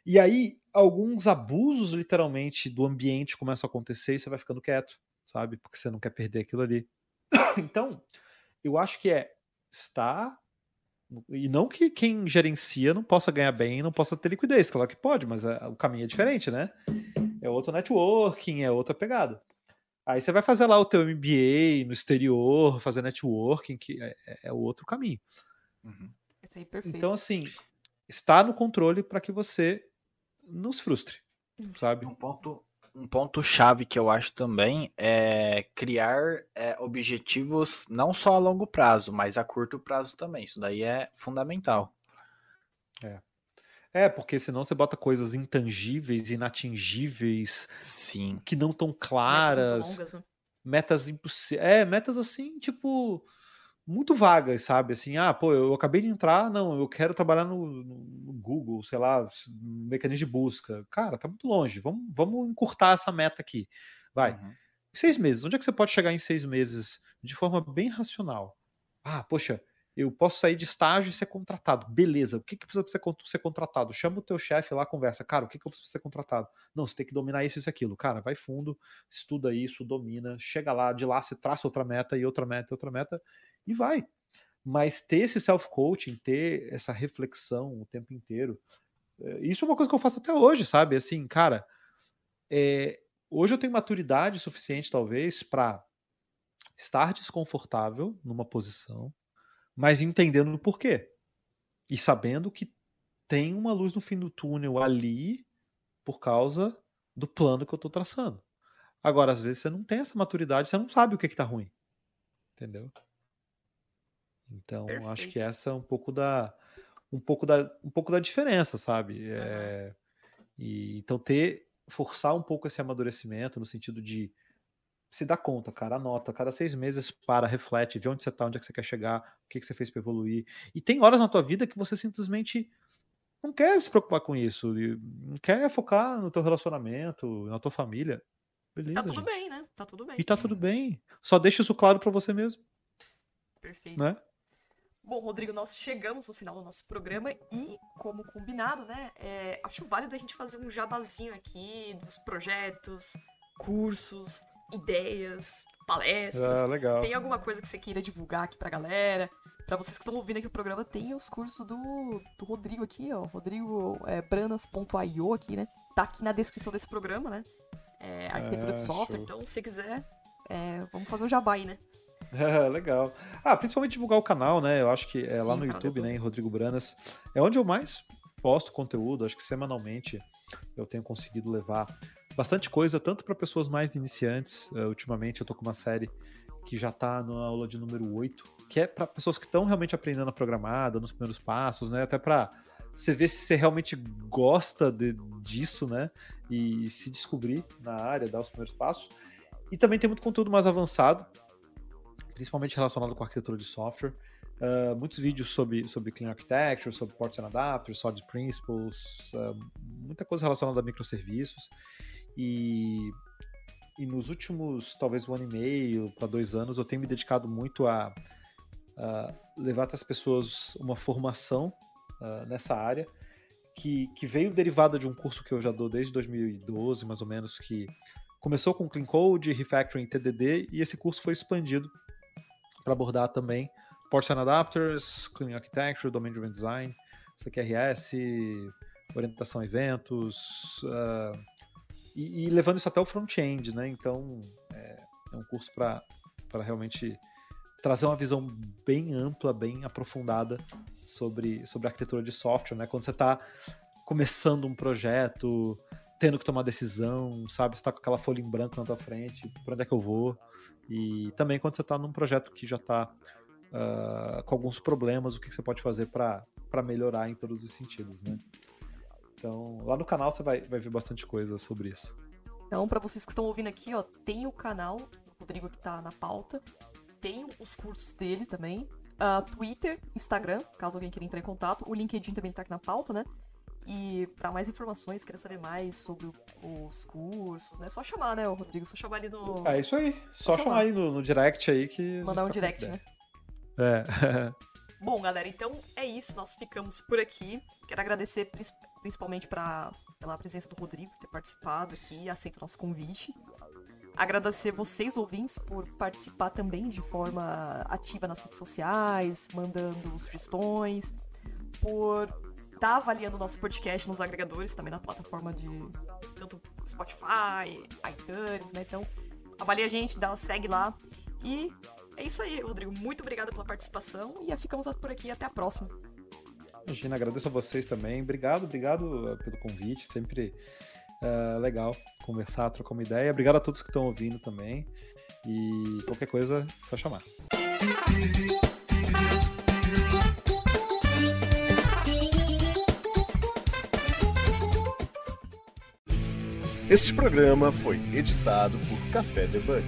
D: E aí, alguns abusos, literalmente, do ambiente começam a acontecer e você vai ficando quieto sabe? Porque você não quer perder aquilo ali. Então, eu acho que é estar. E não que quem gerencia não possa ganhar bem, não possa ter liquidez, claro que pode, mas é, o caminho é diferente, né? É outro networking, é outra pegada. Aí você vai fazer lá o teu MBA no exterior, fazer networking, que é, é, é o outro caminho.
B: Uhum. perfeito.
D: Então, assim, está no controle para que você não se frustre, uhum. sabe?
C: Um ponto, um ponto chave que eu acho também é criar é, objetivos não só a longo prazo, mas a curto prazo também. Isso daí é fundamental.
D: É. É, porque senão você bota coisas intangíveis, inatingíveis,
C: sim,
D: que não tão claras, metas, longas, né? metas impossíveis. É, metas assim, tipo, muito vagas, sabe? Assim, ah, pô, eu acabei de entrar, não, eu quero trabalhar no, no Google, sei lá, no mecanismo de busca. Cara, tá muito longe. Vamos, vamos encurtar essa meta aqui. Vai. Uhum. Seis meses. Onde é que você pode chegar em seis meses de forma bem racional? Ah, poxa, eu posso sair de estágio e ser contratado. Beleza, o que, que precisa ser, ser contratado? Chama o teu chefe lá, conversa. Cara, o que, que eu preciso ser contratado? Não, você tem que dominar isso e aquilo. Cara, vai fundo, estuda isso, domina, chega lá, de lá você traça outra meta e outra meta e outra meta e vai. Mas ter esse self-coaching, ter essa reflexão o tempo inteiro, eh, isso é uma coisa que eu faço até hoje, sabe? Assim, cara, é, hoje eu tenho maturidade suficiente, talvez, para estar desconfortável numa posição, mas entendendo o porquê. E sabendo que tem uma luz no fim do túnel ali por causa do plano que eu estou traçando. Agora, às vezes, você não tem essa maturidade, você não sabe o que, está ruim. Entendeu? Então, Perfeito. acho que essa é um pouco da um pouco da, um pouco da diferença, sabe? É, e, então, ter, forçar um pouco esse amadurecimento no sentido de se dar conta, cara, anota, cada seis meses para, reflete, vê onde você está, onde é que você quer chegar, o que, que você fez para evoluir. E tem horas na tua vida que você simplesmente não quer se preocupar com isso, não quer focar no teu relacionamento, na tua família. Beleza,
B: tá tudo
D: gente.
B: bem, né? Tá tudo bem.
D: E tá tudo bem. Só deixa isso claro para você mesmo.
B: Perfeito.
D: Né?
B: Bom, Rodrigo, nós chegamos no final do nosso programa e, como combinado, né, é, acho válido a gente fazer um jabazinho aqui dos projetos, cursos, ideias, palestras.
D: Ah, legal.
B: Tem alguma coisa que você queira divulgar aqui pra galera? Pra vocês que estão ouvindo aqui o programa, tem os cursos do, do Rodrigo aqui, ó. Rodrigo é, branas.io aqui, né? Tá aqui na descrição desse programa, né? É, arquitetura de software. Show. Então, se você quiser, é, vamos fazer um jabá aí, né?
D: legal. Ah, principalmente divulgar o canal, né? Eu acho que é Sim, lá no YouTube, né? Em Rodrigo Branas. É onde eu mais posto conteúdo. Acho que semanalmente eu tenho conseguido levar bastante coisa, tanto para pessoas mais iniciantes. Uh, ultimamente eu tô com uma série que já tá na aula de número 8, que é para pessoas que estão realmente aprendendo a programar, dando os primeiros passos, né? Até para você ver se você realmente gosta de, disso, né? E se descobrir na área, dar os primeiros passos. E também tem muito conteúdo mais avançado, principalmente relacionado com arquitetura de software. Uh, muitos vídeos sobre, sobre Clean Architecture, sobre Ports and Adapters, Solid Principles, uh, muita coisa relacionada a microserviços. E, e nos últimos, talvez um ano e meio para dois anos, eu tenho me dedicado muito a, a levar até as pessoas uma formação uh, nessa área, que, que veio derivada de um curso que eu já dou desde 2012, mais ou menos, que começou com Clean Code, Refactoring TDD, e esse curso foi expandido para abordar também Portion Adapters, Clean Architecture, Domain Driven Design, CQRS, orientação a eventos, uh, e, e, levando isso até o front-end, né? Então, é, é um curso para realmente trazer uma visão bem ampla, bem aprofundada sobre, sobre arquitetura de software, né? Quando você está começando um projeto, tendo que tomar decisão, sabe? Você tá com aquela folha em branco na tua frente, para onde é que eu vou? E também quando você está num projeto que já está uh, com alguns problemas, o que, que você pode fazer para melhorar em todos os sentidos, né? Então, lá no canal você vai, vai ver bastante coisa sobre isso.
B: Então, para vocês que estão ouvindo aqui, ó, tem o canal, o Rodrigo que tá na pauta, tem os cursos dele também, uh, Twitter, Instagram, caso alguém queira entrar em contato, o LinkedIn também tá aqui na pauta, né? E para mais informações, queira saber mais sobre os cursos, né? Só chamar, né, Rodrigo? Só chamar ali no.
D: É isso aí. Só, Só chamar. chamar aí no, no direct aí que.
B: Mandar um direct, né?
D: É.
B: Bom, galera, então é isso. Nós ficamos por aqui. Quero agradecer principalmente pra, pela presença do Rodrigo, ter participado aqui, aceito o nosso convite. Agradecer vocês, ouvintes, por participar também de forma ativa nas redes sociais, mandando sugestões, por estar tá avaliando o nosso podcast nos agregadores, também na plataforma de tanto Spotify, iTunes, né? Então, avalie a gente, dá, segue lá. E é isso aí, Rodrigo. Muito obrigada pela participação e ficamos por aqui. Até a próxima.
D: Imagina, agradeço a vocês também. Obrigado, obrigado uh, pelo convite. Sempre uh, legal conversar, trocar uma ideia. Obrigado a todos que estão ouvindo também. E qualquer coisa, é só chamar.
A: Este programa foi editado por Café Debug.